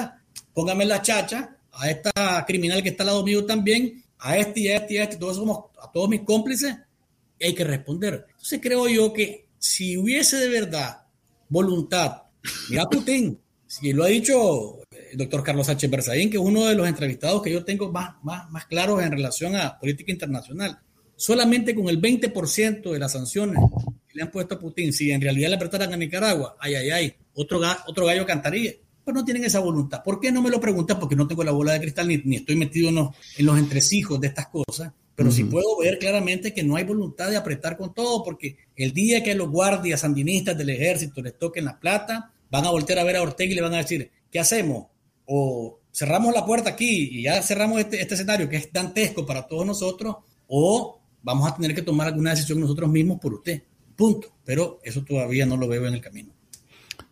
[SPEAKER 3] póngame la chacha a esta criminal que está al lado mío también, a este y a este y a este, todos somos, a todos mis cómplices, y hay que responder. Entonces creo yo que si hubiese de verdad voluntad, mira Putin, si lo ha dicho el doctor Carlos H. Berzaín, que es uno de los entrevistados que yo tengo más, más, más claros en relación a política internacional, solamente con el 20% de las sanciones le han puesto a Putin, si en realidad le apretaran a Nicaragua, ay, ay, ay, otro, otro gallo cantaría. Pero no tienen esa voluntad. ¿Por qué no me lo preguntan? Porque no tengo la bola de cristal ni, estoy metido en los, en los, entresijos de estas cosas. Pero sí puedo ver claramente que no hay voluntad de apretar con todo, porque el día que los guardias sandinistas del ejército les toquen la plata, van a voltear a ver a Ortega y le van a decir, ¿qué hacemos? O cerramos la puerta aquí y ya cerramos este, este escenario que es dantesco para todos nosotros, o vamos a tener que tomar alguna decisión nosotros mismos por usted. Punto. Pero eso todavía no lo veo en el camino.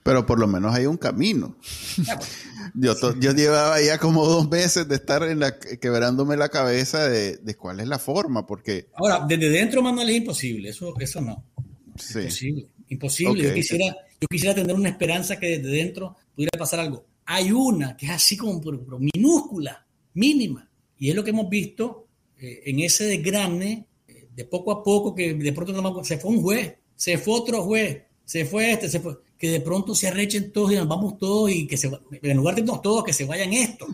[SPEAKER 1] Pero por lo menos hay un camino. yo, yo llevaba ya como dos meses de estar en la, quebrándome la cabeza de, cuál es la forma, porque...
[SPEAKER 3] Ahora, desde dentro, Manuel, es imposible. Eso, eso no. Imposible. Imposible. Yo, quisiera, yo quisiera tener una esperanza que desde dentro pudiera pasar algo. Hay una que es así como minúscula, mínima. Y es lo que hemos visto eh, en ese desgrane de poco a poco, que de pronto se fue un juez, se fue otro juez, se fue este, se fue, que de pronto se arrechen todos y nos vamos todos y que se, en lugar de irnos todos, que se vayan estos.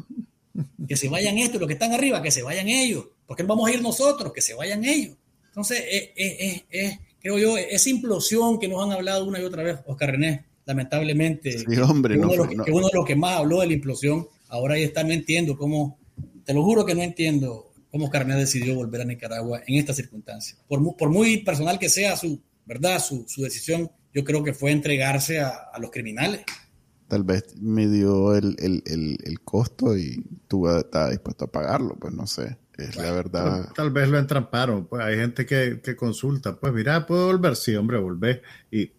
[SPEAKER 3] que se vayan estos, los que están arriba, que se vayan ellos. ¿Por qué no vamos a ir nosotros? Que se vayan ellos. Entonces, es, creo yo, esa implosión que nos han hablado una y otra vez, Oscar René, lamentablemente,
[SPEAKER 1] sí, hombre,
[SPEAKER 3] uno,
[SPEAKER 1] no,
[SPEAKER 3] de los, que, uno de los que más habló de la implosión, ahora ya está, no entiendo cómo, te lo juro que no entiendo cómo Carmen decidió volver a Nicaragua en esta circunstancia. Por, por muy personal que sea su, ¿verdad? Su, su decisión, yo creo que fue entregarse a, a los criminales.
[SPEAKER 1] Tal vez me dio el, el, el, el costo y tú estabas dispuesto a pagarlo, pues no sé. Es la verdad.
[SPEAKER 2] Tal, tal, vez lo entramparon. Pues hay gente que, que, consulta. Pues mira, puedo volver. Sí, hombre, volver. Y...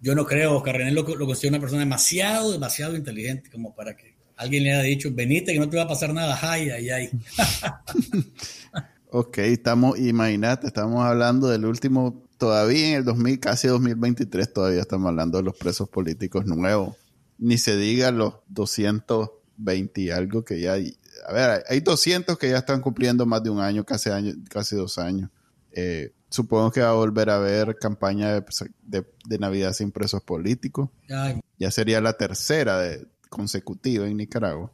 [SPEAKER 3] Yo no creo, Oscar René lo, lo considero una persona demasiado, demasiado inteligente como para que alguien le haya dicho, venite que no te va a pasar nada. Ay, ay, ay.
[SPEAKER 1] ok, estamos, imagínate, estamos hablando del último, todavía en el 2000, casi 2023, todavía estamos hablando de los presos políticos nuevos. Ni se diga los 220 y algo que ya hay. A ver, hay 200 que ya están cumpliendo más de un año, casi, año, casi dos años. Eh, supongo que va a volver a haber campaña de, de, de Navidad sin presos políticos.
[SPEAKER 3] Ay.
[SPEAKER 1] Ya sería la tercera de, consecutiva en Nicaragua.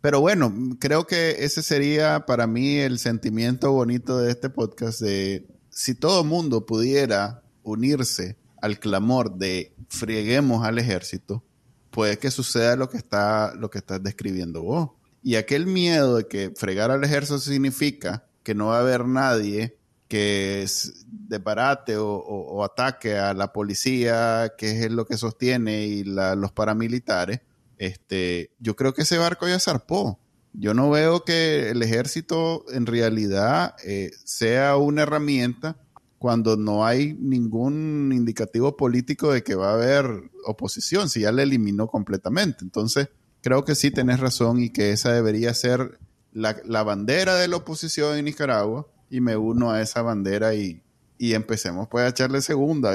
[SPEAKER 1] Pero bueno, creo que ese sería para mí el sentimiento bonito de este podcast de si todo mundo pudiera unirse al clamor de frieguemos al ejército, puede que suceda lo que está lo que estás describiendo vos. Y aquel miedo de que fregar al ejército significa que no va a haber nadie que deparate o, ataque a la policía, que es lo que sostiene, y los paramilitares, este, yo creo que ese barco ya zarpó. Yo no veo que el ejército en realidad eh, sea una herramienta cuando no hay ningún indicativo político de que va a haber oposición, si ya la eliminó completamente. Entonces, creo que sí tenés razón y que esa debería ser la, la bandera de la oposición en Nicaragua y me uno a esa bandera y, y empecemos pues a echarle segunda.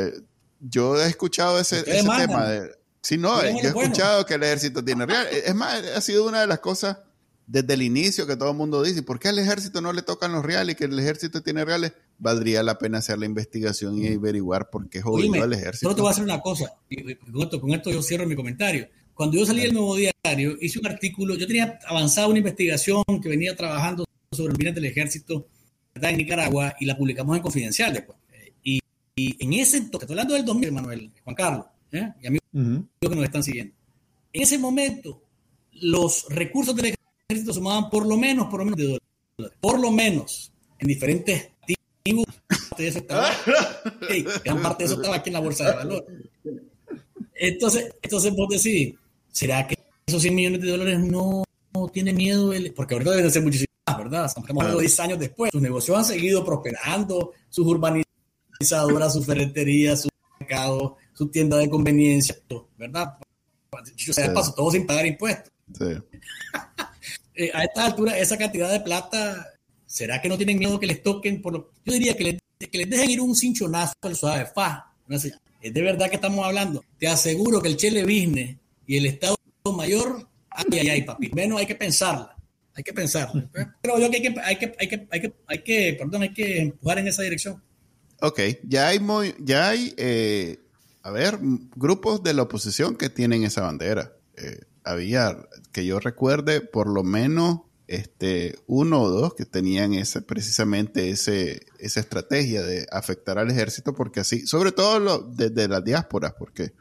[SPEAKER 1] Yo he escuchado ese, ese tema de Sí, no, yo he escuchado que el ejército tiene real. Es más, ha sido una de las cosas desde el inicio que todo el mundo dice, ¿por qué al ejército no le tocan los reales y que el ejército tiene reales? Valdría la pena hacer la investigación y averiguar por qué jodido al ejército.
[SPEAKER 3] Solo te voy a hacer una cosa, con esto, con esto yo cierro mi comentario. Cuando yo salí del Nuevo Diario, hice un artículo, yo tenía avanzado una investigación que venía trabajando sobre el del ejército ¿verdad? en Nicaragua y la publicamos en Confidencial después. Y, y en ese entonces, estoy hablando del 2000, Manuel, Juan Carlos, ¿eh? y amigos uh -huh. que nos están siguiendo. En ese momento, los recursos del ejército sumaban por lo menos, por lo menos de dólares. Por lo menos, en diferentes tribus, de eso estaba, hey, gran parte de eso estaba aquí en la bolsa de valor. Entonces, entonces vos decís, ¿será que esos 100 millones de dólares no, no tiene miedo? El, porque ahorita deben ser muchísimas ¿verdad? Estamos hablando de 10 años después. Sus negocios han seguido prosperando, sus urbanizadoras, sus ferreterías, sus mercados, su tienda de conveniencia, ¿verdad? Yo sea, sí. paso todo sin pagar impuestos.
[SPEAKER 1] Sí.
[SPEAKER 3] eh, a esta altura, esa cantidad de plata, ¿será que no tienen miedo que les toquen? Por lo... Yo diría que les, que les dejen ir un cinchonazo al suave, fa. Es de verdad que estamos hablando. Te aseguro que el Chele Business y el Estado Mayor, ay, ay, ay, papi, menos hay que pensarla. Hay que pensarla. Pero yo que hay que, hay que, hay que, hay que, hay que, perdón, hay que empujar en esa dirección.
[SPEAKER 1] Ok, ya hay, muy, ya hay eh, a ver, grupos de la oposición que tienen esa bandera. Eh, había, que yo recuerde, por lo menos este, uno o dos que tenían ese, precisamente ese, esa estrategia de afectar al ejército, porque así, sobre todo desde las diásporas, porque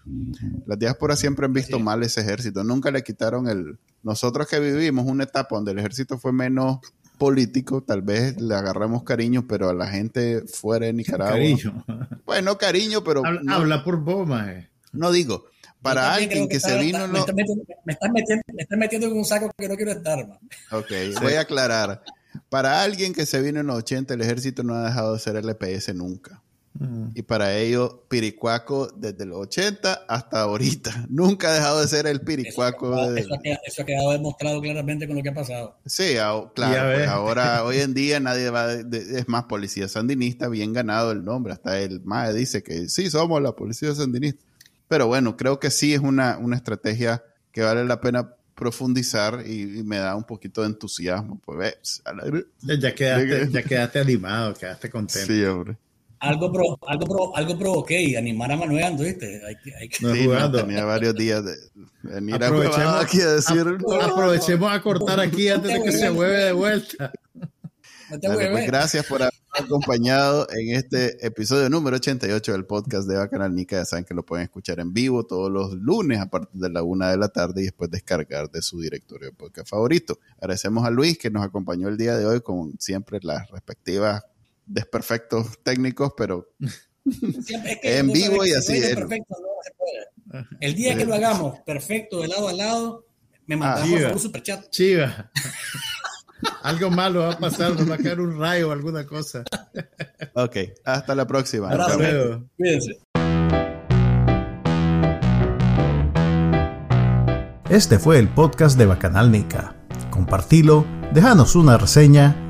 [SPEAKER 1] las diásporas siempre han visto sí. mal ese ejército. Nunca le quitaron el... Nosotros que vivimos una etapa donde el ejército fue menos político, tal vez le agarramos cariño, pero a la gente fuera de Nicaragua. Cariño. Bueno, cariño, pero.
[SPEAKER 2] Habla, no, habla por vos, maje.
[SPEAKER 1] No digo. Para alguien que, que se vino.
[SPEAKER 3] Me, no... me, me, estás metiendo, me estás metiendo en un saco que no quiero estar, man.
[SPEAKER 1] Ok, sí. voy a aclarar. Para alguien que se vino en los 80, el ejército no ha dejado de ser el EPS nunca. Mm. Y para ello, Piricuaco desde los 80 hasta ahorita. Nunca ha dejado de ser el Piricuaco.
[SPEAKER 3] Eso,
[SPEAKER 1] de...
[SPEAKER 3] eso, ha, quedado, eso ha, quedado, demostrado claramente con lo que ha pasado.
[SPEAKER 1] Sí, claro. Pues ahora, hoy en día, nadie va. De, es más, policía sandinista, bien ganado el nombre. Hasta el MAE dice que sí, somos la policía sandinista. Pero bueno, creo que sí es una, una estrategia que vale la pena profundizar y, y, me da un poquito de entusiasmo. Pues,
[SPEAKER 2] ya, quedaste, ya quedaste animado, quedaste contento.
[SPEAKER 1] Sí, hombre.
[SPEAKER 3] Algo, pro, algo, pro, algo provoqué animar a Manuel ¿viste? Hay hay que...
[SPEAKER 1] sí, tenía varios días de venir a aquí a decir.
[SPEAKER 4] aprovechemos a cortar aquí antes de que se mueve de vuelta.
[SPEAKER 1] pues gracias por haber acompañado en este episodio número 88 del podcast de Bacanal Nica. Ya saben que lo pueden escuchar en vivo todos los lunes a partir de la una de la tarde y después descargar de su directorio de podcast favorito. Agradecemos a Luis que nos acompañó el día de hoy con siempre las respectivas desperfectos técnicos, pero en vivo y así.
[SPEAKER 3] El día que lo hagamos perfecto de lado a lado, me mandamos ah, un superchat.
[SPEAKER 4] Chiva. Algo malo va a pasar, nos va a caer un rayo o alguna cosa.
[SPEAKER 1] ok, hasta la próxima.
[SPEAKER 4] Hasta luego.
[SPEAKER 3] Cuídense.
[SPEAKER 2] Este fue el podcast de Bacanal Nica. Compartilo, déjanos una reseña